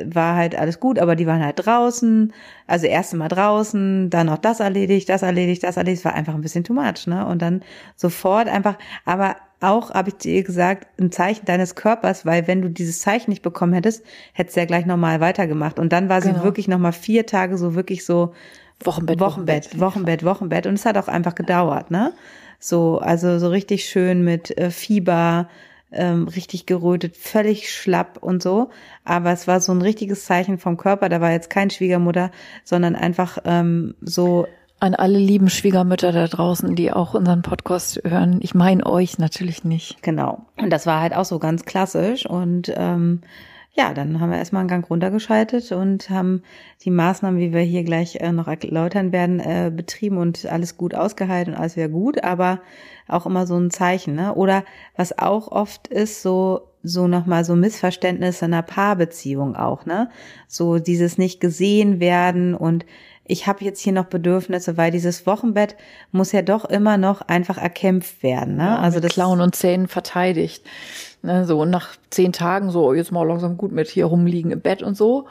war halt alles gut, aber die waren halt draußen, also erste Mal draußen, dann noch das erledigt, das erledigt, das erledigt, es war einfach ein bisschen too much, ne? Und dann sofort einfach, aber auch, habe ich dir gesagt, ein Zeichen deines Körpers, weil wenn du dieses Zeichen nicht bekommen hättest, hättest du ja gleich nochmal weitergemacht. Und dann war sie genau. wirklich nochmal vier Tage so wirklich so Wochenbett, Wochenbett, Wochenbett, Wochenbett. Und es hat auch einfach gedauert, ne? So, also so richtig schön mit äh, Fieber, ähm, richtig gerötet, völlig schlapp und so. Aber es war so ein richtiges Zeichen vom Körper. Da war jetzt kein Schwiegermutter, sondern einfach ähm, so. An alle lieben Schwiegermütter da draußen, die auch unseren Podcast hören. Ich meine euch natürlich nicht. Genau. Und das war halt auch so ganz klassisch. Und ähm, ja, dann haben wir erstmal einen Gang runtergeschaltet und haben die Maßnahmen, wie wir hier gleich äh, noch erläutern werden, äh, betrieben und alles gut ausgehalten und alles wieder gut, aber auch immer so ein Zeichen, ne? Oder was auch oft ist, so so nochmal so Missverständnisse in einer Paarbeziehung auch, ne? So dieses nicht gesehen werden und ich habe jetzt hier noch Bedürfnisse, weil dieses Wochenbett muss ja doch immer noch einfach erkämpft werden. Ne? Ja, also das Klauen und Zähnen verteidigt. Ne, so und nach zehn Tagen so jetzt mal langsam gut mit hier rumliegen im Bett und so.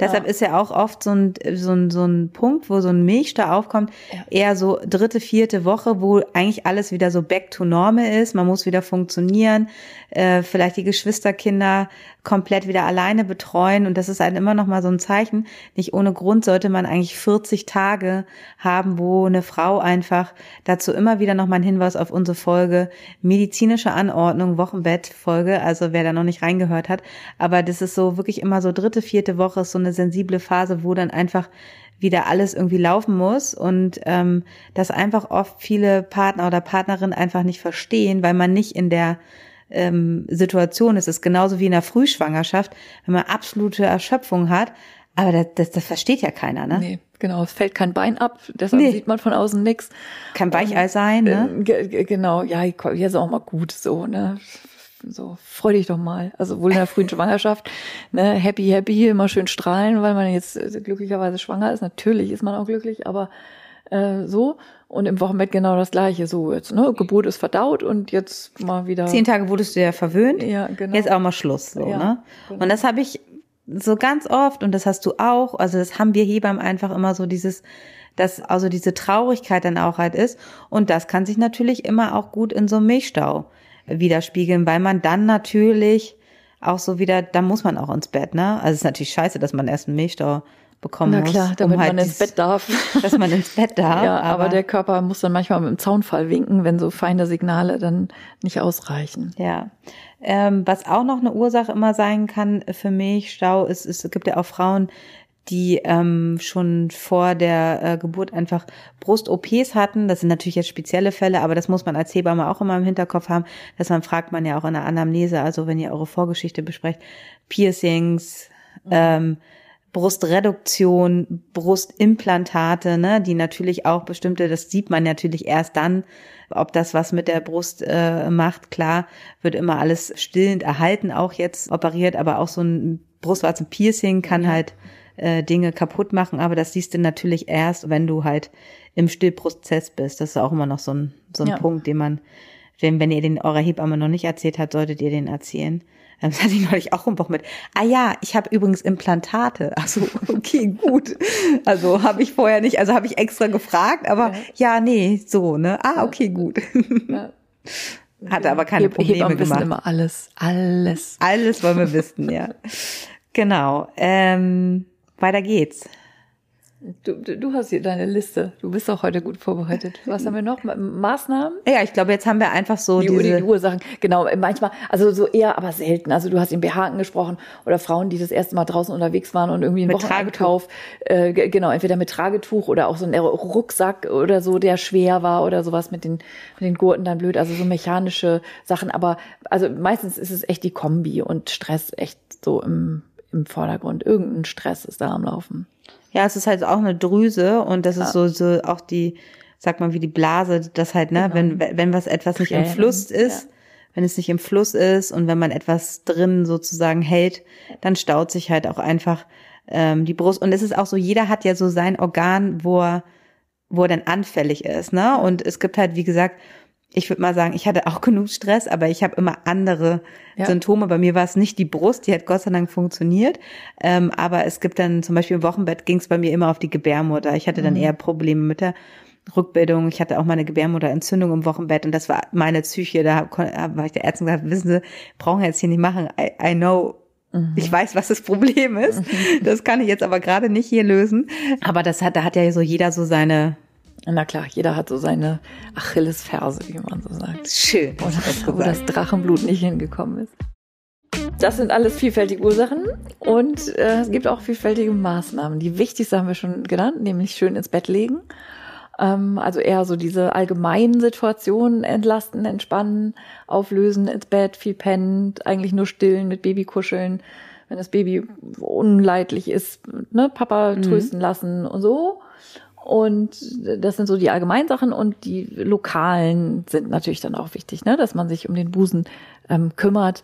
Deshalb ja. ist ja auch oft so ein, so ein, so ein Punkt, wo so ein Milchstau aufkommt, ja. eher so dritte, vierte Woche, wo eigentlich alles wieder so back to normal ist. Man muss wieder funktionieren, äh, vielleicht die Geschwisterkinder komplett wieder alleine betreuen. Und das ist halt immer noch mal so ein Zeichen. Nicht ohne Grund sollte man eigentlich 40 Tage haben, wo eine Frau einfach dazu immer wieder noch mal ein Hinweis auf unsere Folge medizinische Anordnung, Wochenbettfolge. Also wer da noch nicht reingehört hat. Aber das ist so wirklich immer so dritte, vierte Woche ist so eine sensible Phase, wo dann einfach wieder alles irgendwie laufen muss und ähm, das einfach oft viele Partner oder Partnerinnen einfach nicht verstehen, weil man nicht in der ähm, Situation ist. Es ist genauso wie in der Frühschwangerschaft, wenn man absolute Erschöpfung hat. Aber das, das, das versteht ja keiner, ne? Nee, genau. Es fällt kein Bein ab, deshalb nee. sieht man von außen nichts. Kein Weichei sein, ne? Äh, genau, ja, jetzt ist auch mal gut so, ne? So, freu dich doch mal. Also wohl in der frühen Schwangerschaft, ne, happy, happy, immer schön strahlen, weil man jetzt äh, glücklicherweise schwanger ist. Natürlich ist man auch glücklich, aber äh, so. Und im Wochenbett genau das gleiche. So, jetzt, ne, Geburt ist verdaut und jetzt mal wieder. Zehn Tage wurdest du ja verwöhnt. Ja, genau. Jetzt auch mal Schluss, so, ja, ne? Genau. Und das habe ich so ganz oft, und das hast du auch, also das haben wir Hebammen einfach immer so dieses, dass also diese Traurigkeit dann auch halt ist. Und das kann sich natürlich immer auch gut in so einem Milchstau widerspiegeln, weil man dann natürlich auch so wieder, da muss man auch ins Bett, ne? Also es ist natürlich scheiße, dass man erst einen Milchstau bekommen Na klar, muss, damit um halt man ins Bett darf. Dass man ins Bett darf. ja, aber, aber, der Körper muss dann manchmal mit dem Zaunfall winken, wenn so feine Signale dann nicht ausreichen. Ja. Ähm, was auch noch eine Ursache immer sein kann für Milchstau ist, es gibt ja auch Frauen, die ähm, schon vor der äh, Geburt einfach Brust-OPs hatten. Das sind natürlich jetzt spezielle Fälle, aber das muss man als Hebamme auch immer im Hinterkopf haben. dass man fragt man ja auch in der Anamnese, also wenn ihr eure Vorgeschichte besprecht, Piercings, mhm. ähm, Brustreduktion, Brustimplantate, ne, die natürlich auch bestimmte, das sieht man natürlich erst dann, ob das was mit der Brust äh, macht. Klar, wird immer alles stillend erhalten, auch jetzt operiert, aber auch so ein Brustwarzenpiercing kann halt äh, Dinge kaputt machen, aber das siehst du natürlich erst, wenn du halt im Stillprozess bist. Das ist auch immer noch so ein, so ein ja. Punkt, den man, wenn, wenn ihr den eurer Hebamme noch nicht erzählt habt, solltet ihr den erzählen. Das hatte ich neulich auch im Woche mit. Ah ja, ich habe übrigens Implantate. Also okay, gut. Also habe ich vorher nicht, also habe ich extra gefragt, aber ja, ja nee, so, ne? Ah, okay, gut. Ja. Hatte aber keine Heb Probleme Hebammen gemacht. wissen immer alles, alles. Alles wollen wir wissen, ja. Genau. Ähm, weiter geht's. Du, du hast hier deine Liste. Du bist auch heute gut vorbereitet. Was haben wir noch? Maßnahmen? Ja, ich glaube, jetzt haben wir einfach so die, diese... die Ursachen. Genau, manchmal, also so eher, aber selten. Also du hast den BH angesprochen oder Frauen, die das erste Mal draußen unterwegs waren und irgendwie einen mit Wocheneinkauf, äh, genau, entweder mit Tragetuch oder auch so ein Rucksack oder so, der schwer war oder sowas mit den, mit den Gurten dann blöd. Also so mechanische Sachen. Aber also meistens ist es echt die Kombi und Stress echt so im, im Vordergrund. Irgendein Stress ist da am Laufen. Ja, es ist halt auch eine Drüse und das ja. ist so, so auch die, sag mal, wie die Blase, das halt, ne, genau. wenn, wenn was etwas nicht im Fluss ist, ja. wenn es nicht im Fluss ist und wenn man etwas drin sozusagen hält, dann staut sich halt auch einfach ähm, die Brust. Und es ist auch so, jeder hat ja so sein Organ, wo er, wo er dann anfällig ist, ne? Und es gibt halt, wie gesagt, ich würde mal sagen, ich hatte auch genug Stress, aber ich habe immer andere ja. Symptome. Bei mir war es nicht die Brust, die hat Gott sei Dank funktioniert. Ähm, aber es gibt dann zum Beispiel im Wochenbett ging es bei mir immer auf die Gebärmutter. Ich hatte dann mhm. eher Probleme mit der Rückbildung. Ich hatte auch meine Gebärmutterentzündung im Wochenbett und das war meine Psyche. Da war ich der Ärztin gesagt, wissen Sie, brauchen wir jetzt hier nicht machen. I, I know mhm. ich weiß, was das Problem ist. Mhm. Das kann ich jetzt aber gerade nicht hier lösen. Aber das hat, da hat ja so jeder so seine, na klar, jeder hat so seine Achillesferse, wie man so sagt. Schön. Das, wo das Drachenblut nicht hingekommen ist. Das sind alles vielfältige Ursachen und äh, es gibt auch vielfältige Maßnahmen. Die wichtigste haben wir schon genannt, nämlich schön ins Bett legen. Ähm, also eher so diese allgemeinen Situationen entlasten, entspannen, auflösen, ins Bett, viel pennen, eigentlich nur stillen, mit Baby kuscheln. Wenn das Baby unleidlich ist, ne, Papa mhm. trösten lassen und so. Und das sind so die allgemeinen Sachen und die lokalen sind natürlich dann auch wichtig, ne? dass man sich um den Busen ähm, kümmert,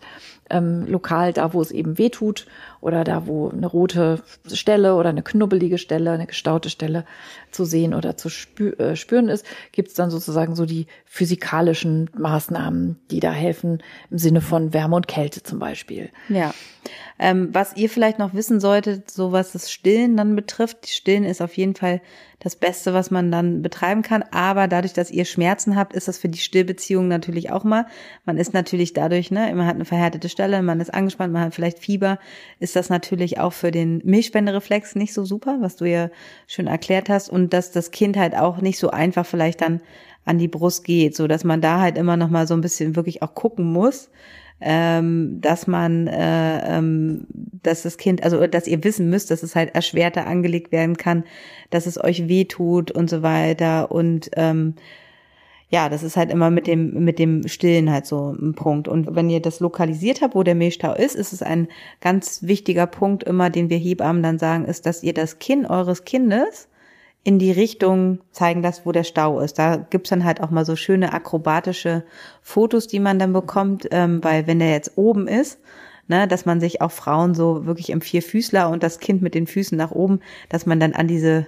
ähm, lokal da, wo es eben weh oder da, wo eine rote Stelle oder eine knubbelige Stelle, eine gestaute Stelle zu sehen oder zu spü äh, spüren ist, gibt es dann sozusagen so die physikalischen Maßnahmen, die da helfen im Sinne von Wärme und Kälte zum Beispiel. Ja. Ähm, was ihr vielleicht noch wissen solltet, so was das Stillen dann betrifft, Stillen ist auf jeden Fall das Beste, was man dann betreiben kann. Aber dadurch, dass ihr Schmerzen habt, ist das für die Stillbeziehung natürlich auch mal. Man ist natürlich dadurch, ne, man hat eine verhärtete Stelle, man ist angespannt, man hat vielleicht Fieber, ist das natürlich auch für den Milchspendereflex nicht so super, was du ja schön erklärt hast. Und dass das Kind halt auch nicht so einfach vielleicht dann an die Brust geht, so dass man da halt immer noch mal so ein bisschen wirklich auch gucken muss, ähm, dass man, äh, ähm, dass das Kind, also dass ihr wissen müsst, dass es halt erschwerter angelegt werden kann, dass es euch weh tut und so weiter und ähm, ja, das ist halt immer mit dem, mit dem Stillen halt so ein Punkt. Und wenn ihr das lokalisiert habt, wo der Milchstau ist, ist es ein ganz wichtiger Punkt immer, den wir Hebammen dann sagen, ist, dass ihr das Kinn eures Kindes in die Richtung zeigen lasst, wo der Stau ist. Da gibt's dann halt auch mal so schöne akrobatische Fotos, die man dann bekommt, ähm, weil wenn der jetzt oben ist, ne, dass man sich auch Frauen so wirklich im Vierfüßler und das Kind mit den Füßen nach oben, dass man dann an diese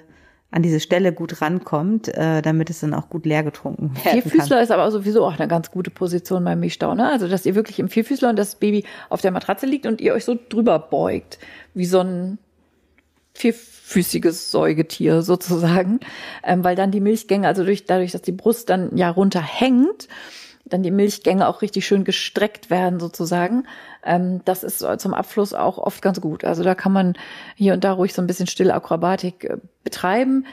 an diese Stelle gut rankommt, äh, damit es dann auch gut leer getrunken werden Vierfüßler kann. ist aber sowieso auch eine ganz gute Position beim Milchstau, ne? Also dass ihr wirklich im Vierfüßler und das Baby auf der Matratze liegt und ihr euch so drüber beugt, wie so ein vierfüßiges Säugetier sozusagen, ähm, weil dann die Milchgänge, also durch, dadurch, dass die Brust dann ja runterhängt, dann die Milchgänge auch richtig schön gestreckt werden sozusagen. Ähm, das ist zum Abfluss auch oft ganz gut. Also da kann man hier und da ruhig so ein bisschen stille Akrobatik äh, betreiben.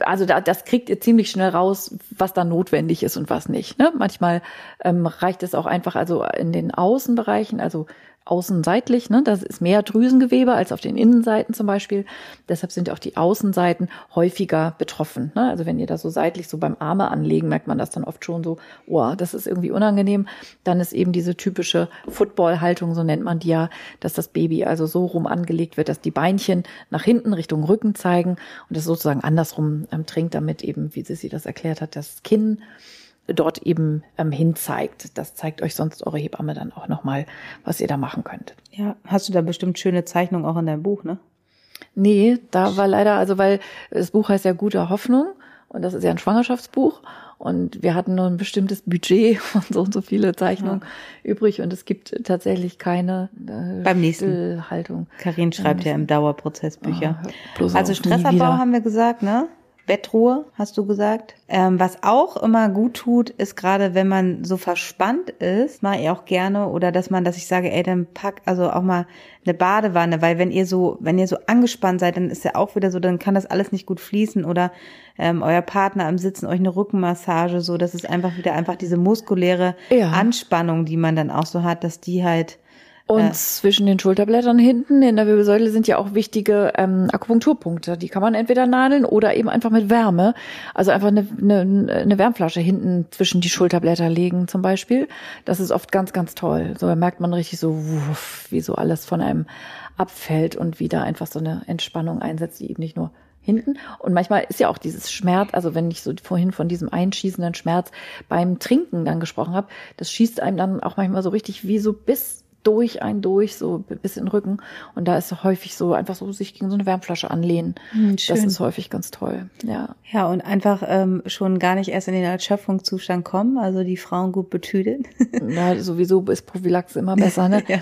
Also da, das kriegt ihr ziemlich schnell raus, was da notwendig ist und was nicht. Ne? Manchmal ähm, reicht es auch einfach, also in den Außenbereichen, also außenseitlich. Ne? Das ist mehr Drüsengewebe als auf den Innenseiten zum Beispiel. Deshalb sind auch die Außenseiten häufiger betroffen. Ne? Also wenn ihr da so seitlich so beim Arme anlegen, merkt man das dann oft schon so, oh, das ist irgendwie unangenehm. Dann ist eben diese typische Football-Haltung, so nennt man die ja, dass das Baby also so rum angelegt wird, dass die Beinchen nach hinten Richtung Rücken zeigen und das sozusagen andersrum ähm, trinkt, damit eben, wie sie das erklärt hat, das Kinn dort eben ähm, hin zeigt. Das zeigt euch sonst eure Hebamme dann auch nochmal, was ihr da machen könnt. Ja, hast du da bestimmt schöne Zeichnungen auch in deinem Buch, ne? Nee, da war leider, also weil das Buch heißt ja Gute Hoffnung und das ist ja ein Schwangerschaftsbuch und wir hatten nur ein bestimmtes Budget von so und so viele Zeichnungen ja. übrig und es gibt tatsächlich keine äh, Beim nächsten. Haltung. Karin schreibt ja im Dauerprozess Bücher. Oh, also Stressabbau haben wir gesagt, ne? Bettruhe, hast du gesagt. Ähm, was auch immer gut tut, ist gerade, wenn man so verspannt ist, mache ich auch gerne, oder dass man, dass ich sage, ey, dann pack also auch mal eine Badewanne, weil wenn ihr so, wenn ihr so angespannt seid, dann ist ja auch wieder so, dann kann das alles nicht gut fließen oder ähm, euer Partner am Sitzen euch eine Rückenmassage, so, das ist einfach wieder einfach diese muskuläre ja. Anspannung, die man dann auch so hat, dass die halt und ja. zwischen den Schulterblättern hinten in der Wirbelsäule sind ja auch wichtige ähm, Akupunkturpunkte. Die kann man entweder nadeln oder eben einfach mit Wärme, also einfach eine, eine, eine Wärmflasche hinten zwischen die Schulterblätter legen zum Beispiel. Das ist oft ganz, ganz toll. So da merkt man richtig so, wuff, wie so alles von einem abfällt und wieder einfach so eine Entspannung einsetzt, die eben nicht nur hinten. Und manchmal ist ja auch dieses Schmerz, also wenn ich so vorhin von diesem einschießenden Schmerz beim Trinken dann gesprochen habe, das schießt einem dann auch manchmal so richtig wie so bis durch ein durch, so bis in den Rücken. Und da ist häufig so einfach so sich gegen so eine Wärmflasche anlehnen. Hm, das ist häufig ganz toll. Ja. Ja, und einfach ähm, schon gar nicht erst in den Erschöpfungszustand kommen, also die Frauen gut betüdeln. ja, sowieso ist Prophylaxe immer besser, ne? ja.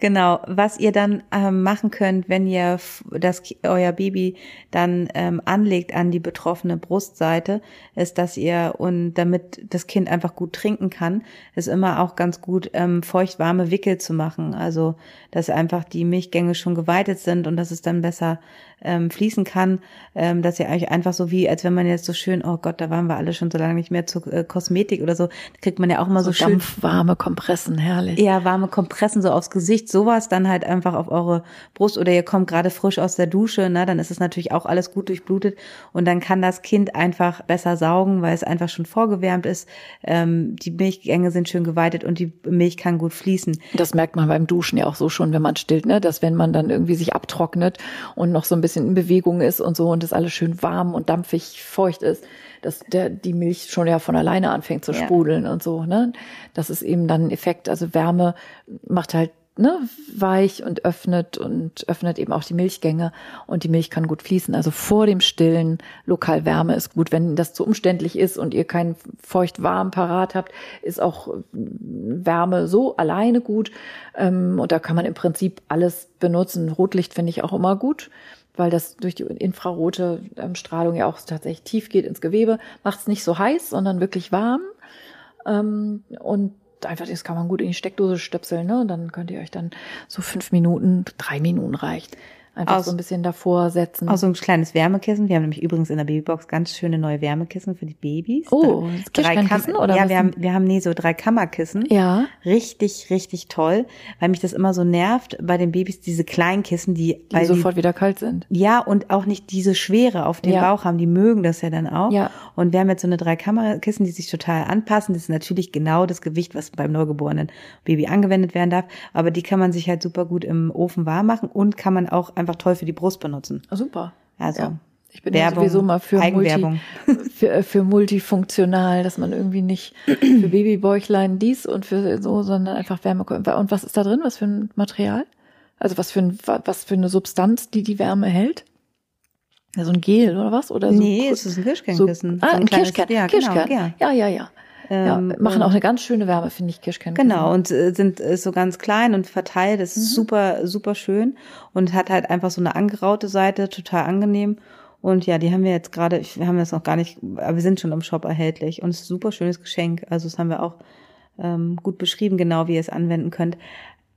Genau. Was ihr dann ähm, machen könnt, wenn ihr das euer Baby dann ähm, anlegt an die betroffene Brustseite, ist, dass ihr und damit das Kind einfach gut trinken kann, ist immer auch ganz gut ähm, feucht-warme Wickel zu machen. Also, dass einfach die Milchgänge schon geweitet sind und dass es dann besser ähm, fließen kann, ähm, dass ihr euch einfach so wie, als wenn man jetzt so schön, oh Gott, da waren wir alle schon so lange nicht mehr zu äh, Kosmetik oder so, kriegt man ja auch mal so, so schön warme Kompressen, herrlich. Ja, warme Kompressen so aufs Gesicht, sowas dann halt einfach auf eure Brust oder ihr kommt gerade frisch aus der Dusche, na, dann ist es natürlich auch alles gut durchblutet und dann kann das Kind einfach besser saugen, weil es einfach schon vorgewärmt ist. Ähm, die Milchgänge sind schön geweitet und die Milch kann gut fließen. Das merkt man beim Duschen ja auch so schon, wenn man stillt, ne, dass wenn man dann irgendwie sich abtrocknet und noch so ein bisschen in Bewegung ist und so und das alles schön warm und dampfig feucht ist, dass der, die Milch schon ja von alleine anfängt zu sprudeln ja. und so, ne? Das ist eben dann ein Effekt. Also Wärme macht halt ne, weich und öffnet und öffnet eben auch die Milchgänge und die Milch kann gut fließen. Also vor dem Stillen lokal Wärme ist gut. Wenn das zu umständlich ist und ihr kein feucht warm parat habt, ist auch Wärme so alleine gut. Ähm, und da kann man im Prinzip alles benutzen. Rotlicht finde ich auch immer gut weil das durch die infrarote ähm, Strahlung ja auch tatsächlich tief geht ins Gewebe, macht es nicht so heiß, sondern wirklich warm. Ähm, und einfach, das kann man gut in die Steckdose stöpseln, ne? Und dann könnt ihr euch dann so fünf Minuten, drei Minuten reicht, Einfach aus, so ein bisschen davor setzen. Auch so ein kleines Wärmekissen. Wir haben nämlich übrigens in der Babybox ganz schöne neue Wärmekissen für die Babys. Oh, drei Kissen oder Ja, wir haben, wir haben nee, so drei Kammerkissen. Ja. Richtig, richtig toll, weil mich das immer so nervt bei den Babys, diese kleinen Kissen, die, die sofort die, wieder kalt sind. Ja, und auch nicht diese Schwere auf dem ja. Bauch haben. Die mögen das ja dann auch. Ja. Und wir haben jetzt so eine drei Kammerkissen, die sich total anpassen. Das ist natürlich genau das Gewicht, was beim neugeborenen Baby angewendet werden darf. Aber die kann man sich halt super gut im Ofen warm machen und kann man auch einfach toll für die Brust benutzen. Oh, super. Also ja. Ich bin Werbung, ja sowieso mal für, Multi, für, für multifunktional, dass man irgendwie nicht für Babybäuchlein dies und für so, sondern einfach Wärme. Und was ist da drin? Was für ein Material? Also was für ein, was für eine Substanz, die die Wärme hält? Ja, so ein Gel oder was? Oder so nee, es ist ein Kirschkernkissen. So, ah, so ein, ein Kirschkern. Ja, Kirschkern. Genau, ja, ja, ja. Ähm, ja, machen auch eine ganz schöne Wärme, finde ich, Kirschkern. Genau, und äh, sind äh, so ganz klein und verteilt. Das ist mhm. super, super schön und hat halt einfach so eine angeraute Seite, total angenehm. Und ja, die haben wir jetzt gerade, wir haben das noch gar nicht, aber wir sind schon im Shop erhältlich und es ist ein super schönes Geschenk. Also das haben wir auch ähm, gut beschrieben, genau wie ihr es anwenden könnt.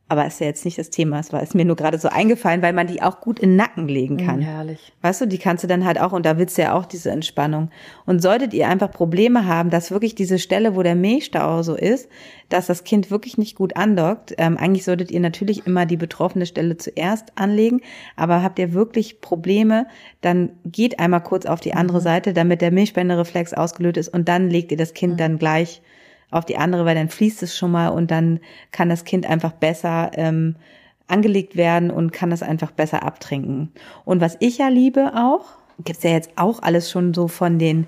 Aber ist ja jetzt nicht das Thema. Es war ist mir nur gerade so eingefallen, weil man die auch gut in den Nacken legen mm, kann. Mm, herrlich. Weißt du, die kannst du dann halt auch, und da willst du ja auch diese Entspannung. Und solltet ihr einfach Probleme haben, dass wirklich diese Stelle, wo der Milchstau so ist, dass das Kind wirklich nicht gut andockt, ähm, eigentlich solltet ihr natürlich immer die betroffene Stelle zuerst anlegen. Aber habt ihr wirklich Probleme, dann geht einmal kurz auf die andere mhm. Seite, damit der Milchspendereflex ausgelöst ist und dann legt ihr das Kind mhm. dann gleich auf die andere, weil dann fließt es schon mal und dann kann das Kind einfach besser ähm, angelegt werden und kann das einfach besser abtrinken. Und was ich ja liebe auch, gibt's ja jetzt auch alles schon so von den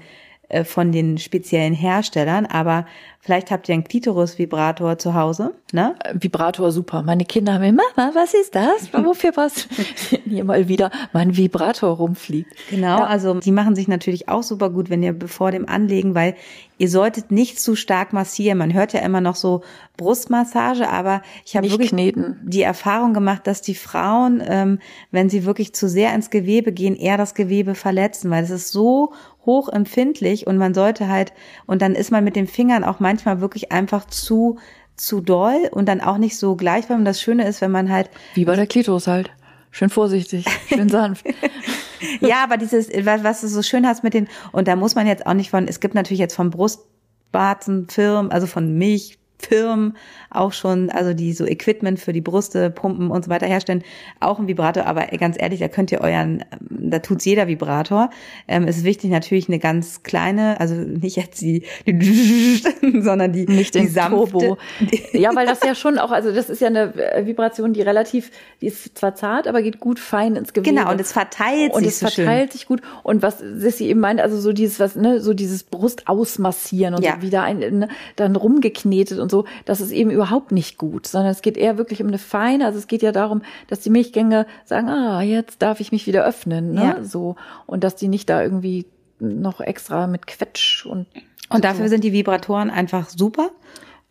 äh, von den speziellen Herstellern, aber Vielleicht habt ihr einen Klitoris-Vibrator zu Hause, ne? Äh, Vibrator super. Meine Kinder haben mir, Mama, was ist das? Wofür was? Hier mal wieder mein Vibrator rumfliegt. Genau, ja. also die machen sich natürlich auch super gut, wenn ihr bevor dem Anlegen, weil ihr solltet nicht zu stark massieren. Man hört ja immer noch so Brustmassage, aber ich habe wirklich kneten. die Erfahrung gemacht, dass die Frauen, ähm, wenn sie wirklich zu sehr ins Gewebe gehen, eher das Gewebe verletzen, weil es ist so hochempfindlich und man sollte halt, und dann ist man mit den Fingern auch manchmal wirklich einfach zu, zu doll und dann auch nicht so gleichförmig. Und das Schöne ist, wenn man halt. Wie bei der Klitoris halt. Schön vorsichtig, schön sanft. ja, aber dieses, was du so schön hast mit den, und da muss man jetzt auch nicht von, es gibt natürlich jetzt von Brustwarzenfirmen, also von Milch, Firmen auch schon, also die so Equipment für die Brüste, Pumpen und so weiter herstellen, auch ein Vibrator. Aber ganz ehrlich, da könnt ihr euren, da tut's jeder Vibrator. Ähm, es ist wichtig natürlich eine ganz kleine, also nicht jetzt die, die sondern die, nicht die sanfte. Turbo. Ja, weil das ja schon auch, also das ist ja eine Vibration, die relativ, die ist zwar zart, aber geht gut fein ins Gewebe. Genau, und es verteilt und sich es so verteilt schön. sich gut. Und was Sissy eben meint, also so dieses, was, ne, so dieses Brust ausmassieren und ja. so wieder ein, ne, dann rumgeknetet und so, das ist eben überhaupt nicht gut, sondern es geht eher wirklich um eine feine, also es geht ja darum, dass die Milchgänge sagen, ah, jetzt darf ich mich wieder öffnen, ne? Ja. so und dass die nicht da irgendwie noch extra mit Quetsch und und dafür sind die Vibratoren einfach super.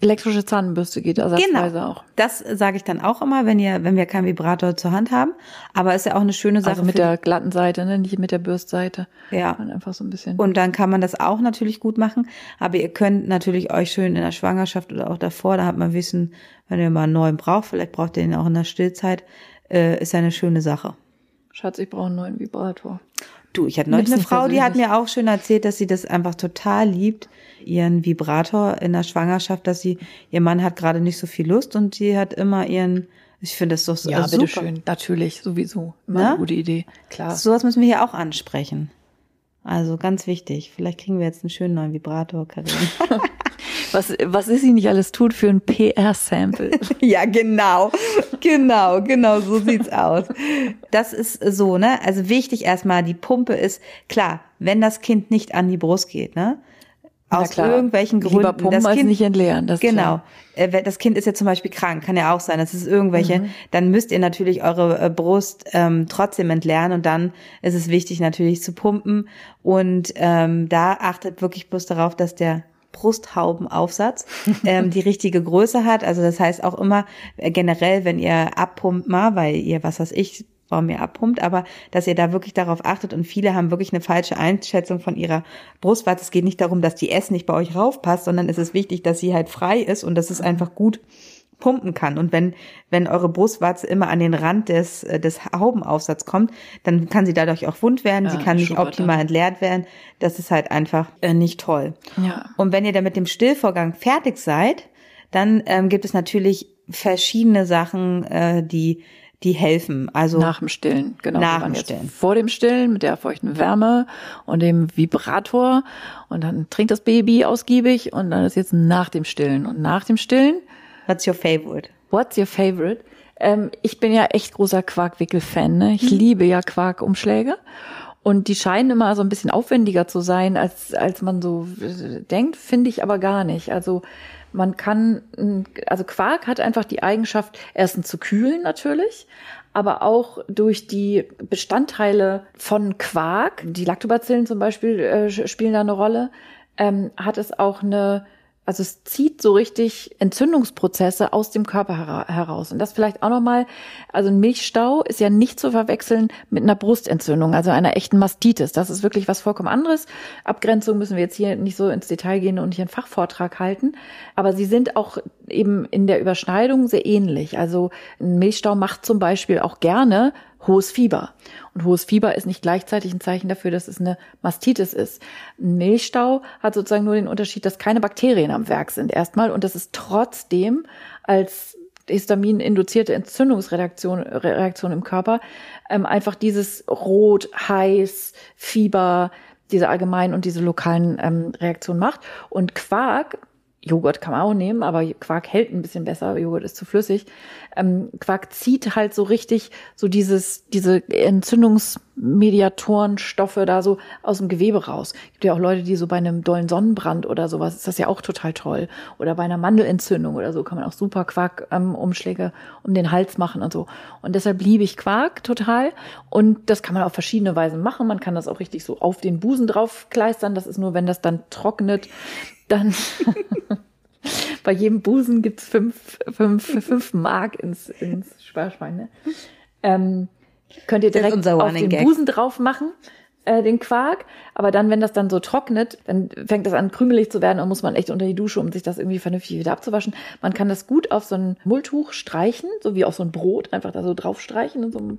Elektrische Zahnbürste geht ersatzweise genau. auch. Das sage ich dann auch immer, wenn ihr, wenn wir keinen Vibrator zur Hand haben. Aber ist ja auch eine schöne Sache. Also mit der glatten Seite, ne? nicht mit der Bürstseite. Ja. Und einfach so ein bisschen. Und dann kann man das auch natürlich gut machen. Aber ihr könnt natürlich euch schön in der Schwangerschaft oder auch davor, da hat man Wissen, wenn ihr mal einen neuen braucht, vielleicht braucht ihr den auch in der Stillzeit, äh, ist ja eine schöne Sache. Schatz, ich brauche einen neuen Vibrator. Du, ich hatte neulich eine Frau, die hat mir auch schön erzählt, dass sie das einfach total liebt, ihren Vibrator in der Schwangerschaft, dass sie, ihr Mann hat gerade nicht so viel Lust und sie hat immer ihren, ich finde das doch so ja, super. bitteschön, natürlich, sowieso. Immer eine gute Idee, klar. Sowas müssen wir hier auch ansprechen. Also ganz wichtig. Vielleicht kriegen wir jetzt einen schönen neuen Vibrator, Karin. was, was ist sie nicht alles tut für ein PR-Sample? ja, genau. Genau, genau, so sieht's aus. Das ist so, ne? Also wichtig erstmal, die Pumpe ist, klar, wenn das Kind nicht an die Brust geht, ne? aus irgendwelchen Gründen. Lieber pumpen das Kind, nicht entleeren. Das genau. Klar. Äh, das Kind ist ja zum Beispiel krank, kann ja auch sein. Das ist irgendwelche. Mhm. Dann müsst ihr natürlich eure äh, Brust ähm, trotzdem entleeren und dann ist es wichtig natürlich zu pumpen und ähm, da achtet wirklich bloß darauf, dass der Brusthaubenaufsatz ähm, die richtige Größe hat. Also das heißt auch immer äh, generell, wenn ihr abpumpt mal, weil ihr was weiß ich warum ihr abpumpt, aber dass ihr da wirklich darauf achtet und viele haben wirklich eine falsche Einschätzung von ihrer Brustwarze. Es geht nicht darum, dass die S nicht bei euch raufpasst, sondern es ist wichtig, dass sie halt frei ist und dass es einfach gut pumpen kann. Und wenn, wenn eure Brustwarze immer an den Rand des, äh, des Haubenaufsatzes kommt, dann kann sie dadurch auch wund werden, ja, sie kann nicht optimal dann. entleert werden. Das ist halt einfach äh, nicht toll. Ja. Und wenn ihr dann mit dem Stillvorgang fertig seid, dann ähm, gibt es natürlich verschiedene Sachen, äh, die die helfen. Also nach dem Stillen, genau. Nach dem Stillen. Vor dem Stillen mit der feuchten Wärme und dem Vibrator und dann trinkt das Baby ausgiebig und dann ist jetzt nach dem Stillen und nach dem Stillen. What's your favorite? What's your favorite? Ähm, ich bin ja echt großer Quarkwickel-Fan. Ne? Ich hm. liebe ja Quarkumschläge. Und die scheinen immer so ein bisschen aufwendiger zu sein, als, als man so äh, denkt, finde ich aber gar nicht. Also man kann, also Quark hat einfach die Eigenschaft, erstens zu kühlen natürlich, aber auch durch die Bestandteile von Quark, die Lactobacillen zum Beispiel äh, spielen da eine Rolle, ähm, hat es auch eine Also es zieht so richtig Entzündungsprozesse aus dem Körper heraus. Und das vielleicht auch nochmal, also ein Milchstau ist ja nicht zu verwechseln mit einer Brustentzündung, also einer echten Mastitis. Das ist wirklich was vollkommen anderes. Abgrenzung müssen wir jetzt hier nicht so ins Detail gehen und hier einen Fachvortrag halten. Aber sie sind auch eben in der Überschneidung sehr ähnlich. Also ein Milchstau macht zum Beispiel auch gerne hohes Fieber. Und hohes Fieber ist nicht gleichzeitig ein Zeichen dafür, dass es eine Mastitis ist. Ein Milchstau hat sozusagen nur den Unterschied, dass keine Bakterien am Werk sind erstmal und dass es trotzdem als Histamin-induzierte Entzündungsreaktion Reaktion im Körper ähm, einfach dieses Rot, heiß, Fieber, diese allgemeinen und diese lokalen ähm, Reaktionen macht. Und Quark Joghurt kann man auch nehmen, aber Quark hält ein bisschen besser. Joghurt ist zu flüssig. Ähm, Quark zieht halt so richtig so dieses, diese Entzündungsmediatoren, Stoffe da so aus dem Gewebe raus. Gibt ja auch Leute, die so bei einem dollen Sonnenbrand oder sowas, ist das ja auch total toll. Oder bei einer Mandelentzündung oder so kann man auch super Quark-Umschläge ähm, um den Hals machen und so. Und deshalb liebe ich Quark total. Und das kann man auf verschiedene Weisen machen. Man kann das auch richtig so auf den Busen draufkleistern. Das ist nur, wenn das dann trocknet, dann bei jedem Busen gibt's fünf, fünf, fünf Mark ins, ins Sparschwein. Ne? Ähm, könnt ihr direkt auf den Gag. Busen drauf machen, äh, den Quark. Aber dann, wenn das dann so trocknet, dann fängt das an krümelig zu werden und muss man echt unter die Dusche, um sich das irgendwie vernünftig wieder abzuwaschen. Man kann das gut auf so ein Mulltuch streichen, so wie auf so ein Brot, einfach da so drauf streichen in so einem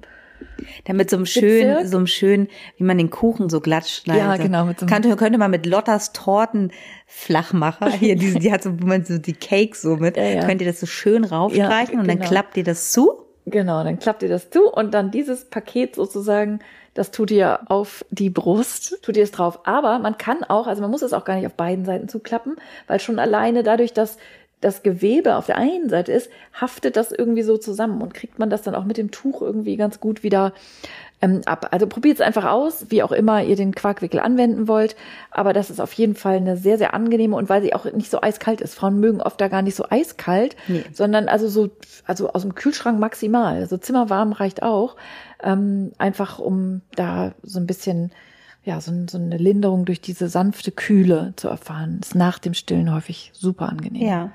damit so einem schön, so einem schön, wie man den Kuchen so glatt schneidet. Ja, genau. Mit so könnte, könnte man mit Lottas Torten Flachmacher, hier, die, die hat so, man so die Cake so mit, ja, ja. könnt ihr das so schön raufstreichen ja, und dann genau. klappt ihr das zu. Genau, dann klappt ihr das zu und dann dieses Paket sozusagen, das tut ihr auf die Brust, tut ihr es drauf. Aber man kann auch, also man muss es auch gar nicht auf beiden Seiten zuklappen, weil schon alleine dadurch, dass das Gewebe auf der einen Seite ist, haftet das irgendwie so zusammen und kriegt man das dann auch mit dem Tuch irgendwie ganz gut wieder ähm, ab. Also probiert es einfach aus, wie auch immer ihr den Quarkwickel anwenden wollt. Aber das ist auf jeden Fall eine sehr, sehr angenehme und weil sie auch nicht so eiskalt ist. Frauen mögen oft da gar nicht so eiskalt, nee. sondern also so, also aus dem Kühlschrank maximal. Also zimmerwarm reicht auch. Ähm, einfach um da so ein bisschen ja, so, so eine Linderung durch diese sanfte Kühle zu erfahren. Ist nach dem Stillen häufig super angenehm. Ja.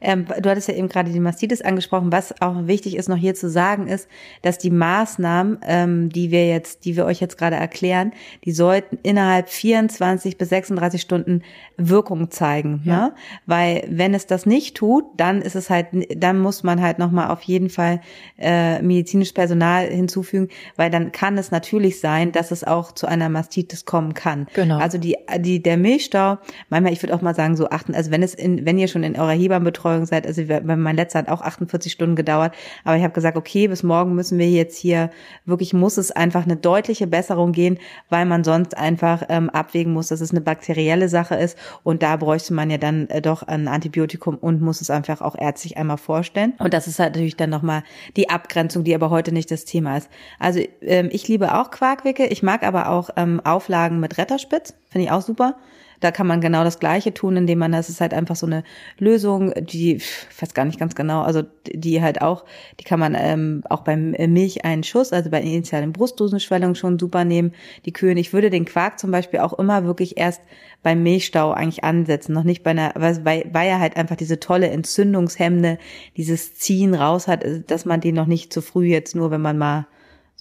Ähm, du hattest ja eben gerade die Mastitis angesprochen. Was auch wichtig ist, noch hier zu sagen, ist, dass die Maßnahmen, ähm, die wir jetzt, die wir euch jetzt gerade erklären, die sollten innerhalb 24 bis 36 Stunden Wirkung zeigen. Ja. Ne? Weil wenn es das nicht tut, dann ist es halt, dann muss man halt nochmal auf jeden Fall äh, medizinisches Personal hinzufügen, weil dann kann es natürlich sein, dass es auch zu einer Mastitis kommen kann. Genau. Also die, die, der Milchstau, manchmal, ich würde auch mal sagen, so achten, also wenn es in, wenn ihr schon in eurer Hebamme Betreuung seid. Also mein letzter hat auch 48 Stunden gedauert. Aber ich habe gesagt, okay, bis morgen müssen wir jetzt hier wirklich muss es einfach eine deutliche Besserung gehen, weil man sonst einfach ähm, abwägen muss, dass es eine bakterielle Sache ist. Und da bräuchte man ja dann äh, doch ein Antibiotikum und muss es einfach auch ärztlich einmal vorstellen. Und das ist halt natürlich dann nochmal die Abgrenzung, die aber heute nicht das Thema ist. Also ähm, ich liebe auch Quarkwickel. Ich mag aber auch ähm, Auflagen mit Retterspitz. Finde ich auch super. Da kann man genau das Gleiche tun, indem man, das ist halt einfach so eine Lösung, die, ich weiß gar nicht ganz genau, also die halt auch, die kann man ähm, auch beim Milch einen Schuss, also bei initialen Brustdosenschwellung schon super nehmen, die Kühe. Ich würde den Quark zum Beispiel auch immer wirklich erst beim Milchstau eigentlich ansetzen, noch nicht bei einer, weil, weil er halt einfach diese tolle Entzündungshemmende, dieses Ziehen raus hat, dass man den noch nicht zu früh jetzt nur, wenn man mal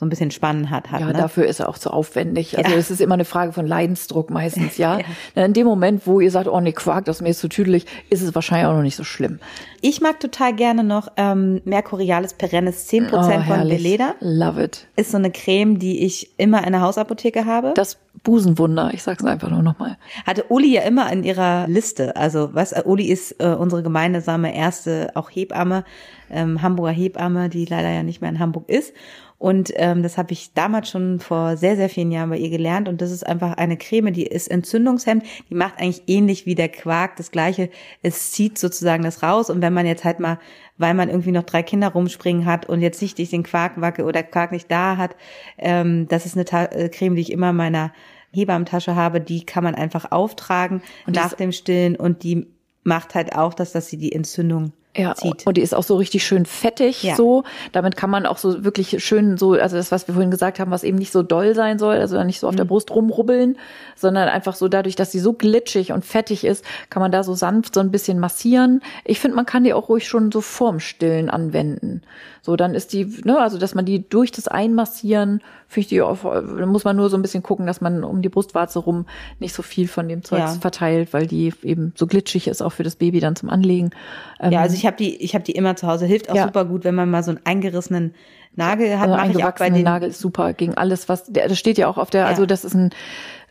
so ein bisschen Spannen hat. hat ja, ne? dafür ist er auch zu aufwendig. Also ja. es ist immer eine Frage von Leidensdruck meistens, ja. ja. In dem Moment, wo ihr sagt, oh nee, Quark, das ist mir zu tüdelig, ist es wahrscheinlich auch noch nicht so schlimm. Ich mag total gerne noch ähm, Mercurialis perennis, 10% oh, von Beleda. Love it. Ist so eine Creme, die ich immer in der Hausapotheke habe. Das Busenwunder, ich sag's einfach nur nochmal. Hatte Uli ja immer in ihrer Liste. Also was, Uli ist äh, unsere gemeinsame erste auch Hebamme, ähm, Hamburger Hebamme, die leider ja nicht mehr in Hamburg ist. Und ähm, das habe ich damals schon vor sehr, sehr vielen Jahren bei ihr gelernt. Und das ist einfach eine Creme, die ist entzündungshemmend. Die macht eigentlich ähnlich wie der Quark das Gleiche. Es zieht sozusagen das raus. Und wenn man jetzt halt mal, weil man irgendwie noch drei Kinder rumspringen hat und jetzt nicht den Quark wacke oder Quark nicht da hat, ähm, das ist eine Ta äh, Creme, die ich immer in meiner Hebammentasche habe. Die kann man einfach auftragen und nach dem Stillen. Und die macht halt auch das, dass sie die Entzündung ja, zieht. Und die ist auch so richtig schön fettig, ja. so. Damit kann man auch so wirklich schön so, also das, was wir vorhin gesagt haben, was eben nicht so doll sein soll, also nicht so auf mhm. der Brust rumrubbeln, sondern einfach so dadurch, dass sie so glitschig und fettig ist, kann man da so sanft so ein bisschen massieren. Ich finde, man kann die auch ruhig schon so vorm Stillen anwenden. So, dann ist die, ne, also dass man die durch das Einmassieren, finde ich die auch, muss man nur so ein bisschen gucken, dass man um die Brustwarze rum nicht so viel von dem Zeugs ja. verteilt, weil die eben so glitschig ist auch für das Baby dann zum Anlegen. Ähm, ja, also ich habe die, ich habe die immer zu Hause. Hilft auch ja. super gut, wenn man mal so einen eingerissenen Nagel hat. Also eingewachsenen Nagel ist super gegen alles, was, das steht ja auch auf der, ja. also das ist ein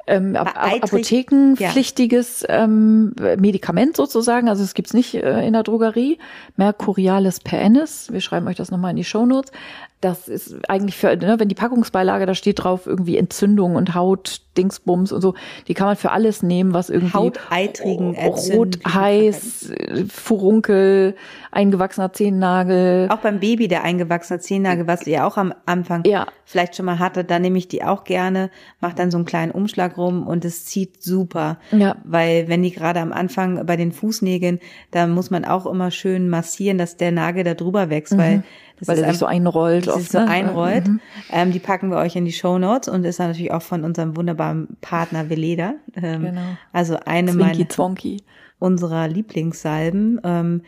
ähm, apothekenpflichtiges ähm, Medikament sozusagen. Also es gibt's nicht äh, in der Drogerie. Mercurialis perennis. Wir schreiben euch das nochmal in die Show Notes. Das ist eigentlich für, ne, wenn die Packungsbeilage, da steht drauf irgendwie Entzündung und Haut, Dingsbums und so, die kann man für alles nehmen, was irgendwie Hauteitrigen, rot, heiß, Furunkel, eingewachsener Zehennagel. Auch beim Baby der eingewachsene Zehennagel, was ihr auch am Anfang ja. vielleicht schon mal hattet, da nehme ich die auch gerne, mache dann so einen kleinen Umschlag rum und es zieht super. Ja. Weil wenn die gerade am Anfang bei den Fußnägeln, da muss man auch immer schön massieren, dass der Nagel da drüber wächst, mhm. weil das weil er sich so einrollt. Oft, so ne? einrollt. Mhm. Ähm, die packen wir euch in die Show Notes und ist natürlich auch von unserem wunderbaren Partner Veleda. Ähm, genau. Also eine Zwinky, meiner Zwonky. unserer Lieblingssalben. Ähm,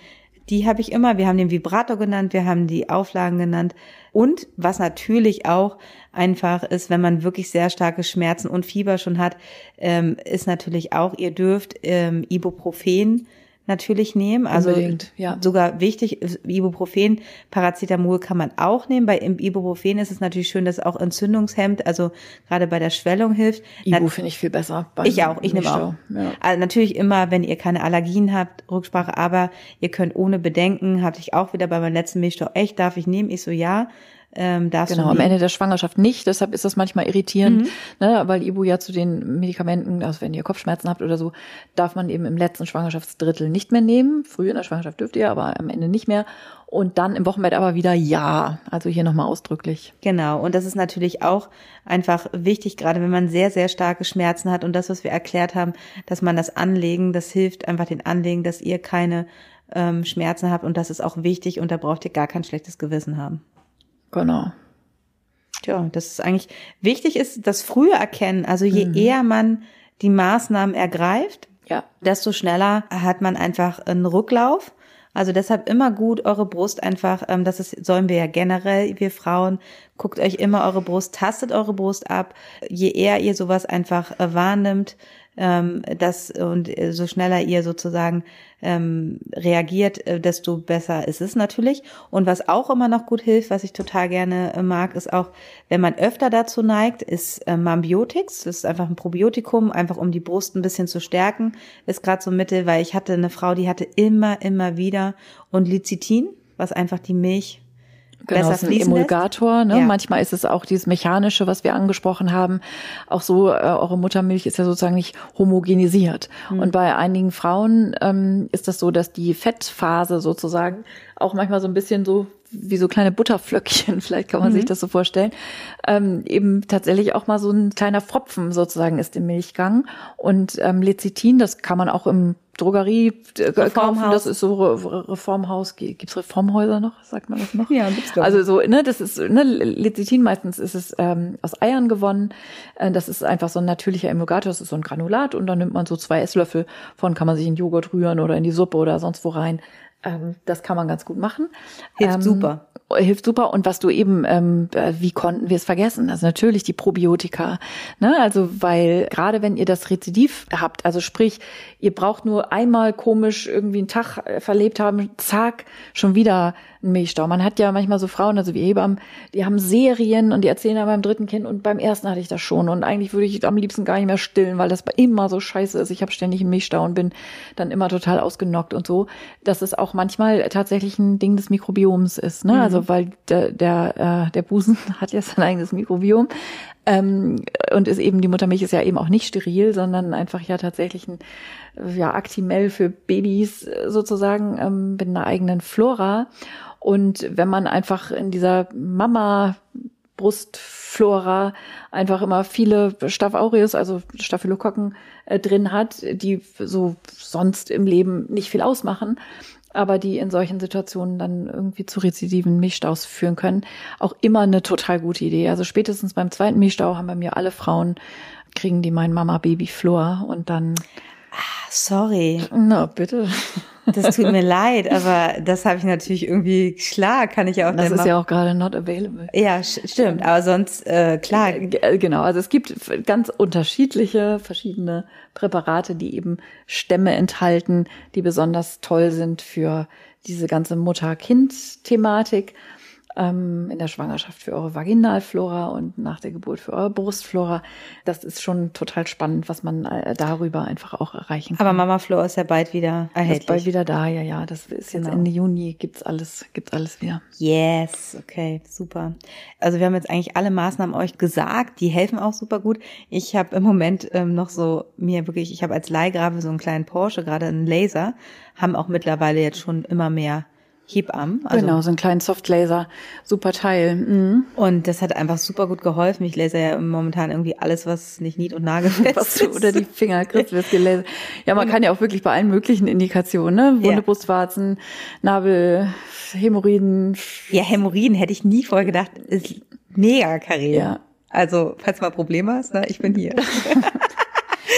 die habe ich immer. Wir haben den Vibrator genannt, wir haben die Auflagen genannt. Und was natürlich auch einfach ist, wenn man wirklich sehr starke Schmerzen und Fieber schon hat, ähm, ist natürlich auch, ihr dürft ähm, Ibuprofen natürlich nehmen. Also ja. sogar wichtig, Ibuprofen, Paracetamol kann man auch nehmen. Bei Ibuprofen ist es natürlich schön, dass es auch entzündungshemmt, also gerade bei der Schwellung hilft. Ibu finde ich viel besser. Ich auch, ich nehme auch. Ja. Also natürlich immer, wenn ihr keine Allergien habt, Rücksprache, aber ihr könnt ohne Bedenken, hatte ich auch wieder bei meinem letzten Milchstau, echt, darf ich nehmen? Ich so, ja ähm, darfst genau, am Ende der Schwangerschaft nicht. Deshalb ist das manchmal irritierend, mhm. ne, weil Ibu ja zu den Medikamenten, also wenn ihr Kopfschmerzen habt oder so, darf man eben im letzten Schwangerschaftsdrittel nicht mehr nehmen. Früh in der Schwangerschaft dürft ihr, aber am Ende nicht mehr. Und dann im Wochenbett aber wieder ja. Also hier nochmal ausdrücklich. Genau. Und das ist natürlich auch einfach wichtig, gerade wenn man sehr, sehr starke Schmerzen hat. Und das, was wir erklärt haben, dass man das Anlegen, das hilft einfach den Anlegen, dass ihr keine ähm, Schmerzen habt. Und das ist auch wichtig. Und da braucht ihr gar kein schlechtes Gewissen haben. Genau. Tja, das ist eigentlich wichtig ist, das frühe Erkennen. Also je mhm. eher man die Maßnahmen ergreift, ja. desto schneller hat man einfach einen Rücklauf. Also deshalb immer gut eure Brust einfach, ähm, das ist, sollen wir ja generell, wir Frauen, guckt euch immer eure Brust, tastet eure Brust ab. Je eher ihr sowas einfach äh, wahrnimmt, ähm, das und äh, so schneller ihr sozusagen ähm, reagiert, äh, desto besser ist es natürlich. Und was auch immer noch gut hilft, was ich total gerne äh, mag, ist auch, wenn man öfter dazu neigt, ist äh, Mambiotics. Das ist einfach ein Probiotikum, einfach um die Brust ein bisschen zu stärken. Ist gerade so ein Mittel, weil ich hatte eine Frau, die hatte immer, immer wieder und Lecithin, was einfach die Milch Genau, besser ein Emulgator. Ne? Ja. Manchmal ist es auch dieses mechanische, was wir angesprochen haben. Auch so, äh, eure Muttermilch ist ja sozusagen nicht homogenisiert. Mhm. Und bei einigen Frauen ähm, ist das so, dass die Fettphase sozusagen auch manchmal so ein bisschen so wie so kleine Butterflöckchen, vielleicht kann man mhm. sich das so vorstellen, ähm, eben tatsächlich auch mal so ein kleiner Fropfen sozusagen ist im Milchgang. Und ähm, Lecithin, das kann man auch im Drogerie äh, kaufen, das ist so Re Reformhaus, gibt's Reformhäuser noch, sagt man das noch? Ja, gibt's doch. Also so, ne, das ist, ne, Lecithin meistens ist es ähm, aus Eiern gewonnen, äh, das ist einfach so ein natürlicher Emulgator, das ist so ein Granulat und dann nimmt man so zwei Esslöffel von, kann man sich in Joghurt rühren oder in die Suppe oder sonst wo rein. Ähm, das kann man ganz gut machen. Hilft ähm, super. Hilft super. Und was du eben, ähm, äh, wie konnten wir es vergessen? Also natürlich die Probiotika. Ne? Also weil gerade wenn ihr das Rezidiv habt, also sprich, ihr braucht nur einmal komisch irgendwie einen Tag äh, verlebt haben, zack, schon wieder ein Milchstau. Man hat ja manchmal so Frauen, also wie Hebammen, die haben Serien und die erzählen dann beim dritten Kind und beim ersten hatte ich das schon und eigentlich würde ich am liebsten gar nicht mehr stillen, weil das immer so scheiße ist. Ich habe ständig einen Milchstau und bin dann immer total ausgenockt und so. Dass es auch manchmal tatsächlich ein Ding des Mikrobioms ist, ne? Mhm. Also weil der der, äh, der Busen hat ja sein eigenes Mikrobiom. Ähm, und ist eben, die Muttermilch ist ja eben auch nicht steril, sondern einfach ja tatsächlich ein ja, Actimel für Babys sozusagen ähm, mit einer eigenen Flora. Und wenn man einfach in dieser Mama Brustflora einfach immer viele Staph aureus, also Staphylokokken äh, drin hat, die so sonst im Leben nicht viel ausmachen, aber die in solchen Situationen dann irgendwie zu rezidiven Milchstaus führen können, auch immer eine total gute Idee. Also spätestens beim zweiten Milchstau haben bei mir alle Frauen kriegen die mein Mama Baby Flor und dann Ah, sorry. Na, bitte. Das tut mir leid, aber das habe ich natürlich irgendwie, klar, kann ich ja auch. Das ist ja auch gerade not available. Ja, stimmt, aber sonst, äh, klar. Äh, genau, also es gibt ganz unterschiedliche, verschiedene Präparate, die eben Stämme enthalten, die besonders toll sind für diese ganze Mutter-Kind-Thematik ähm, in der Schwangerschaft für eure Vaginalflora und nach der Geburt für eure Brustflora. Das ist schon total spannend, was man äh, darüber einfach auch erreichen kann. Aber Mama Flora ist ja bald wieder erhältlich. Ist bald wieder da, ja, ja. Das ist jetzt genau. Ende Juni, gibt's alles, gibt's alles wieder. Yes, okay, super. Also wir haben jetzt eigentlich alle Maßnahmen euch gesagt, die helfen auch super gut. Ich habe im Moment ähm, noch so mir wirklich, ich habe als Leihgrabe so einen kleinen Porsche, gerade einen Laser, haben auch mittlerweile jetzt schon immer mehr Hebammen. Also genau, so ein kleinen Softlaser, super Teil. Mhm. Und das hat einfach super gut geholfen. Ich laser ja momentan irgendwie alles, was nicht nied- und nagelfest ist. Oder die Finger kriegst wird gelasert. Ja, man und kann ja auch wirklich bei allen möglichen Indikationen, ne? Wunde, ja. Brustwarzen, Nabel, Hämorrhoiden. Ja, Hämorrhoiden hätte ich nie vorher gedacht. Ist mega Karriere. Ja. Also, falls mal Probleme hast, ne, ich bin hier.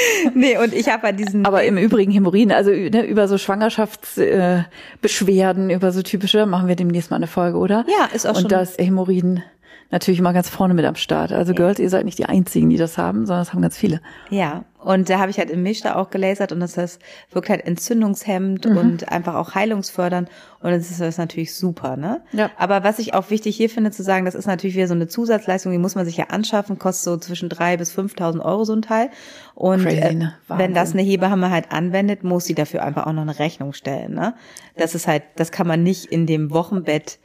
nee, und ich habe ja diesen. Aber im Übrigen Hämorrhoiden, also ne, über so Schwangerschaftsbeschwerden, äh, über so typische, machen wir demnächst mal eine Folge, oder? Ja, ist auch und schon. Und das Hämorrhoiden natürlich immer ganz vorne mit am Start. Also ja. Girls, ihr seid nicht die einzigen, die das haben, sondern das haben ganz viele. Ja, und da habe ich halt im Mischter auch gelasert und das ist, wirkt halt entzündungshemmend mhm. und einfach auch heilungsfördernd und das ist das natürlich super, ne? Ja. Aber was ich auch wichtig hier finde zu sagen, das ist natürlich wieder so eine Zusatzleistung, die muss man sich ja anschaffen, kostet so zwischen drei bis 5.000 Euro so ein Teil. Und Crazy, äh, ne? wenn das eine Hebamme halt anwendet, muss sie dafür einfach auch noch eine Rechnung stellen, ne? Das ist halt, das kann man nicht in dem Wochenbett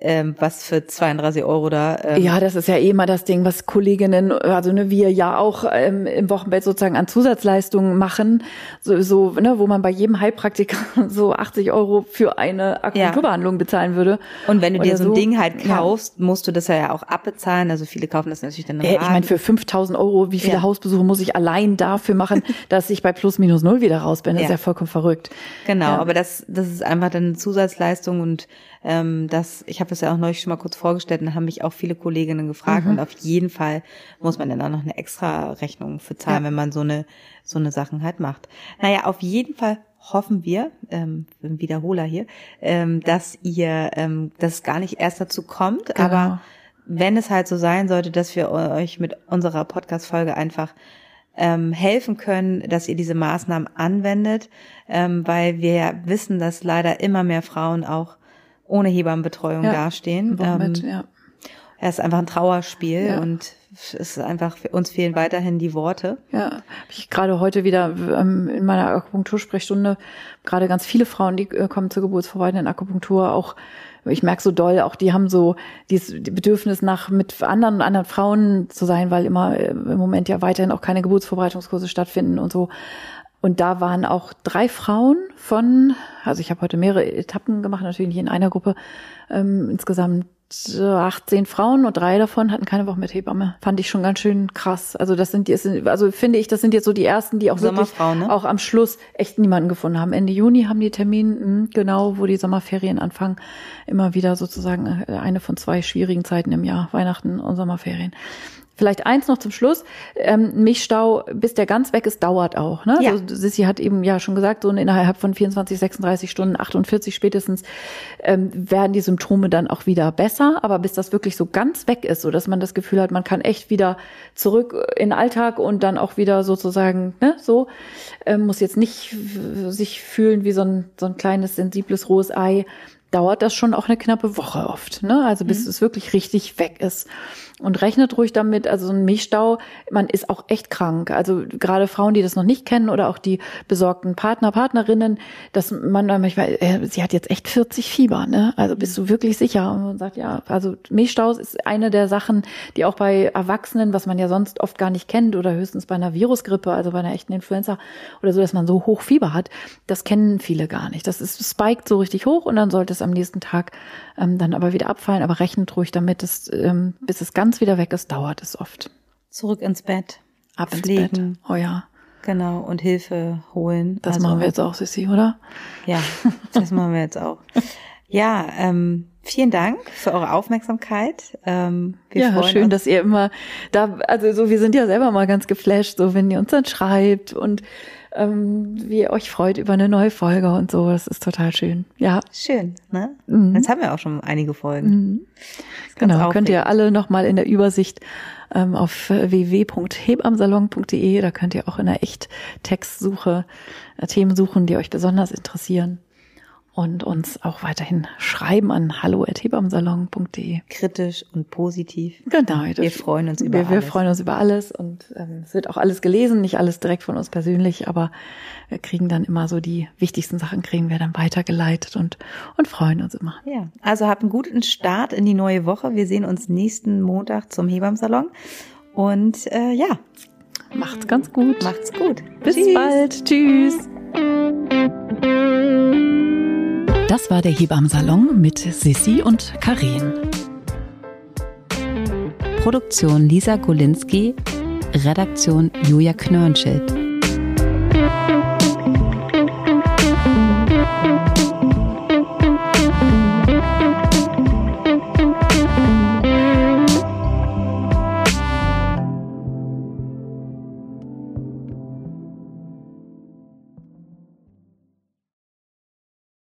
ähm, was für 32 Euro da. Ähm ja, das ist ja eh mal das Ding, was Kolleginnen, also ne, wir ja auch ähm, im Wochenbett sozusagen an Zusatzleistungen machen, so, so ne, wo man bei jedem Heilpraktiker so 80 Euro für eine Akupunkturbehandlung ja. bezahlen würde. Und wenn du dir so ein Ding halt kaufst, ja. musst du das ja auch abbezahlen. Also viele kaufen das natürlich dann. Äh, ich meine, für 5000 Euro, wie viele ja. Hausbesuche muss ich allein dafür machen, dass ich bei plus minus null wieder raus bin? Das ist ja vollkommen verrückt. Genau, aber das, das ist einfach dann eine Zusatzleistung und ähm, das, ich habe das ja auch neulich schon mal kurz vorgestellt, und da haben mich auch viele Kolleginnen gefragt mhm. und auf jeden Fall muss man dann auch noch eine extra Rechnung für zahlen, ja. wenn man so eine so eine Sachen halt macht. Naja, auf jeden Fall hoffen wir, ähm, Wiederholer hier, ähm, dass ihr, ähm, dass es gar nicht erst dazu kommt, genau. aber wenn es halt so sein sollte, dass wir euch mit unserer Podcast-Folge einfach ähm, helfen können, dass ihr diese Maßnahmen anwendet, ähm, weil wir ja wissen, dass leider immer mehr Frauen auch ohne Hebammenbetreuung ja, dastehen. Ähm, ja. Er ist einfach ein Trauerspiel ja. und es ist einfach, uns fehlen weiterhin die Worte. Ja, habe ich gerade heute wieder ähm, in meiner Akupunktursprechstunde gerade ganz viele Frauen, die äh, kommen zur geburtsvorbereitenden Akupunktur, auch ich merke so doll, auch die haben so dieses Bedürfnis nach mit anderen anderen Frauen zu sein, weil immer äh, im Moment ja weiterhin auch keine Geburtsvorbereitungskurse stattfinden und so. Und da waren auch drei Frauen von, also ich habe heute mehrere Etappen gemacht, natürlich nicht in einer Gruppe, ähm, insgesamt 18 Frauen und drei davon hatten keine Woche mit Hebamme. Fand ich schon ganz schön krass. Also das sind die, also finde ich, das sind jetzt so die ersten, die auch wirklich ne? auch am Schluss echt niemanden gefunden haben. Ende Juni haben die Termin, hm, genau, wo die Sommerferien anfangen, immer wieder sozusagen äh, eine von zwei schwierigen Zeiten im Jahr, Weihnachten und Sommerferien. Vielleicht eins noch zum Schluss. Ähm, Milchstau, bis der ganz weg ist, dauert auch. Ne? Ja. Also Sissi hat eben ja schon gesagt, so innerhalb von 24, 36 Stunden, 48 spätestens, ähm, werden die Symptome dann auch wieder besser. Aber bis das wirklich so ganz weg ist, so dass man das Gefühl hat, man kann echt wieder zurück in den Alltag und dann auch wieder sozusagen, ne, so, ähm, muss jetzt nicht sich fühlen wie so ein, so ein kleines, sensibles, rohes Ei, dauert das schon auch eine knappe Woche oft, ne? Also bis mhm. es wirklich richtig weg ist. Und rechnet ruhig damit, also so ein Milchstau, man ist auch echt krank. Also gerade Frauen, die das noch nicht kennen oder auch die besorgten Partner, Partnerinnen, dass man manchmal, äh, sie hat jetzt echt 40 Fieber, ne? Also bist du wirklich sicher? Und man sagt, ja, also Milchstaus ist eine der Sachen, die auch bei Erwachsenen, was man ja sonst oft gar nicht kennt oder höchstens bei einer Virusgrippe, also bei einer echten Influenza oder so, dass man so hoch Fieber hat, das kennen viele gar nicht. Das ist spiked so richtig hoch und dann sollte es am nächsten Tag ähm, dann aber wieder abfallen. Aber rechnet ruhig damit, dass, ähm, bis es ganz wieder weg ist, dauert es oft. Zurück ins Bett. Ab ins Bett. Oh ja. Genau, und Hilfe holen. Das also, machen wir jetzt auch, Sissi, oder? Ja, das machen wir jetzt auch. Ja, ähm, vielen Dank für eure Aufmerksamkeit. Ähm, wir ja, schön, uns. dass ihr immer da, also so, wir sind ja selber mal ganz geflasht, so wenn ihr uns dann schreibt und ähm, wie ihr euch freut über eine neue Folge und so. Das ist total schön. Ja. Schön, ne? Mhm. Jetzt haben wir auch schon einige Folgen. Mhm. Genau, aufregend. könnt ihr alle nochmal in der Übersicht ähm, auf www.hebamsalon.de, da könnt ihr auch in der Echt-Textsuche äh, Themen suchen, die euch besonders interessieren und uns auch weiterhin schreiben an hallo.hebamsalon.de. Kritisch und positiv. Genau. Wir freuen uns über wir, alles. Wir freuen uns über alles und ähm, es wird auch alles gelesen, nicht alles direkt von uns persönlich, aber wir kriegen dann immer so die wichtigsten Sachen kriegen wir dann weitergeleitet und, und freuen uns immer. Ja, also habt einen guten Start in die neue Woche. Wir sehen uns nächsten Montag zum Hebamsalon und äh, ja. Macht's ganz gut. Macht's gut. Bis Tschüss. bald. Tschüss. Das war der Hebammsalon mit Sissi und Karin. Produktion Lisa Golinski, Redaktion Julia Knörnschild.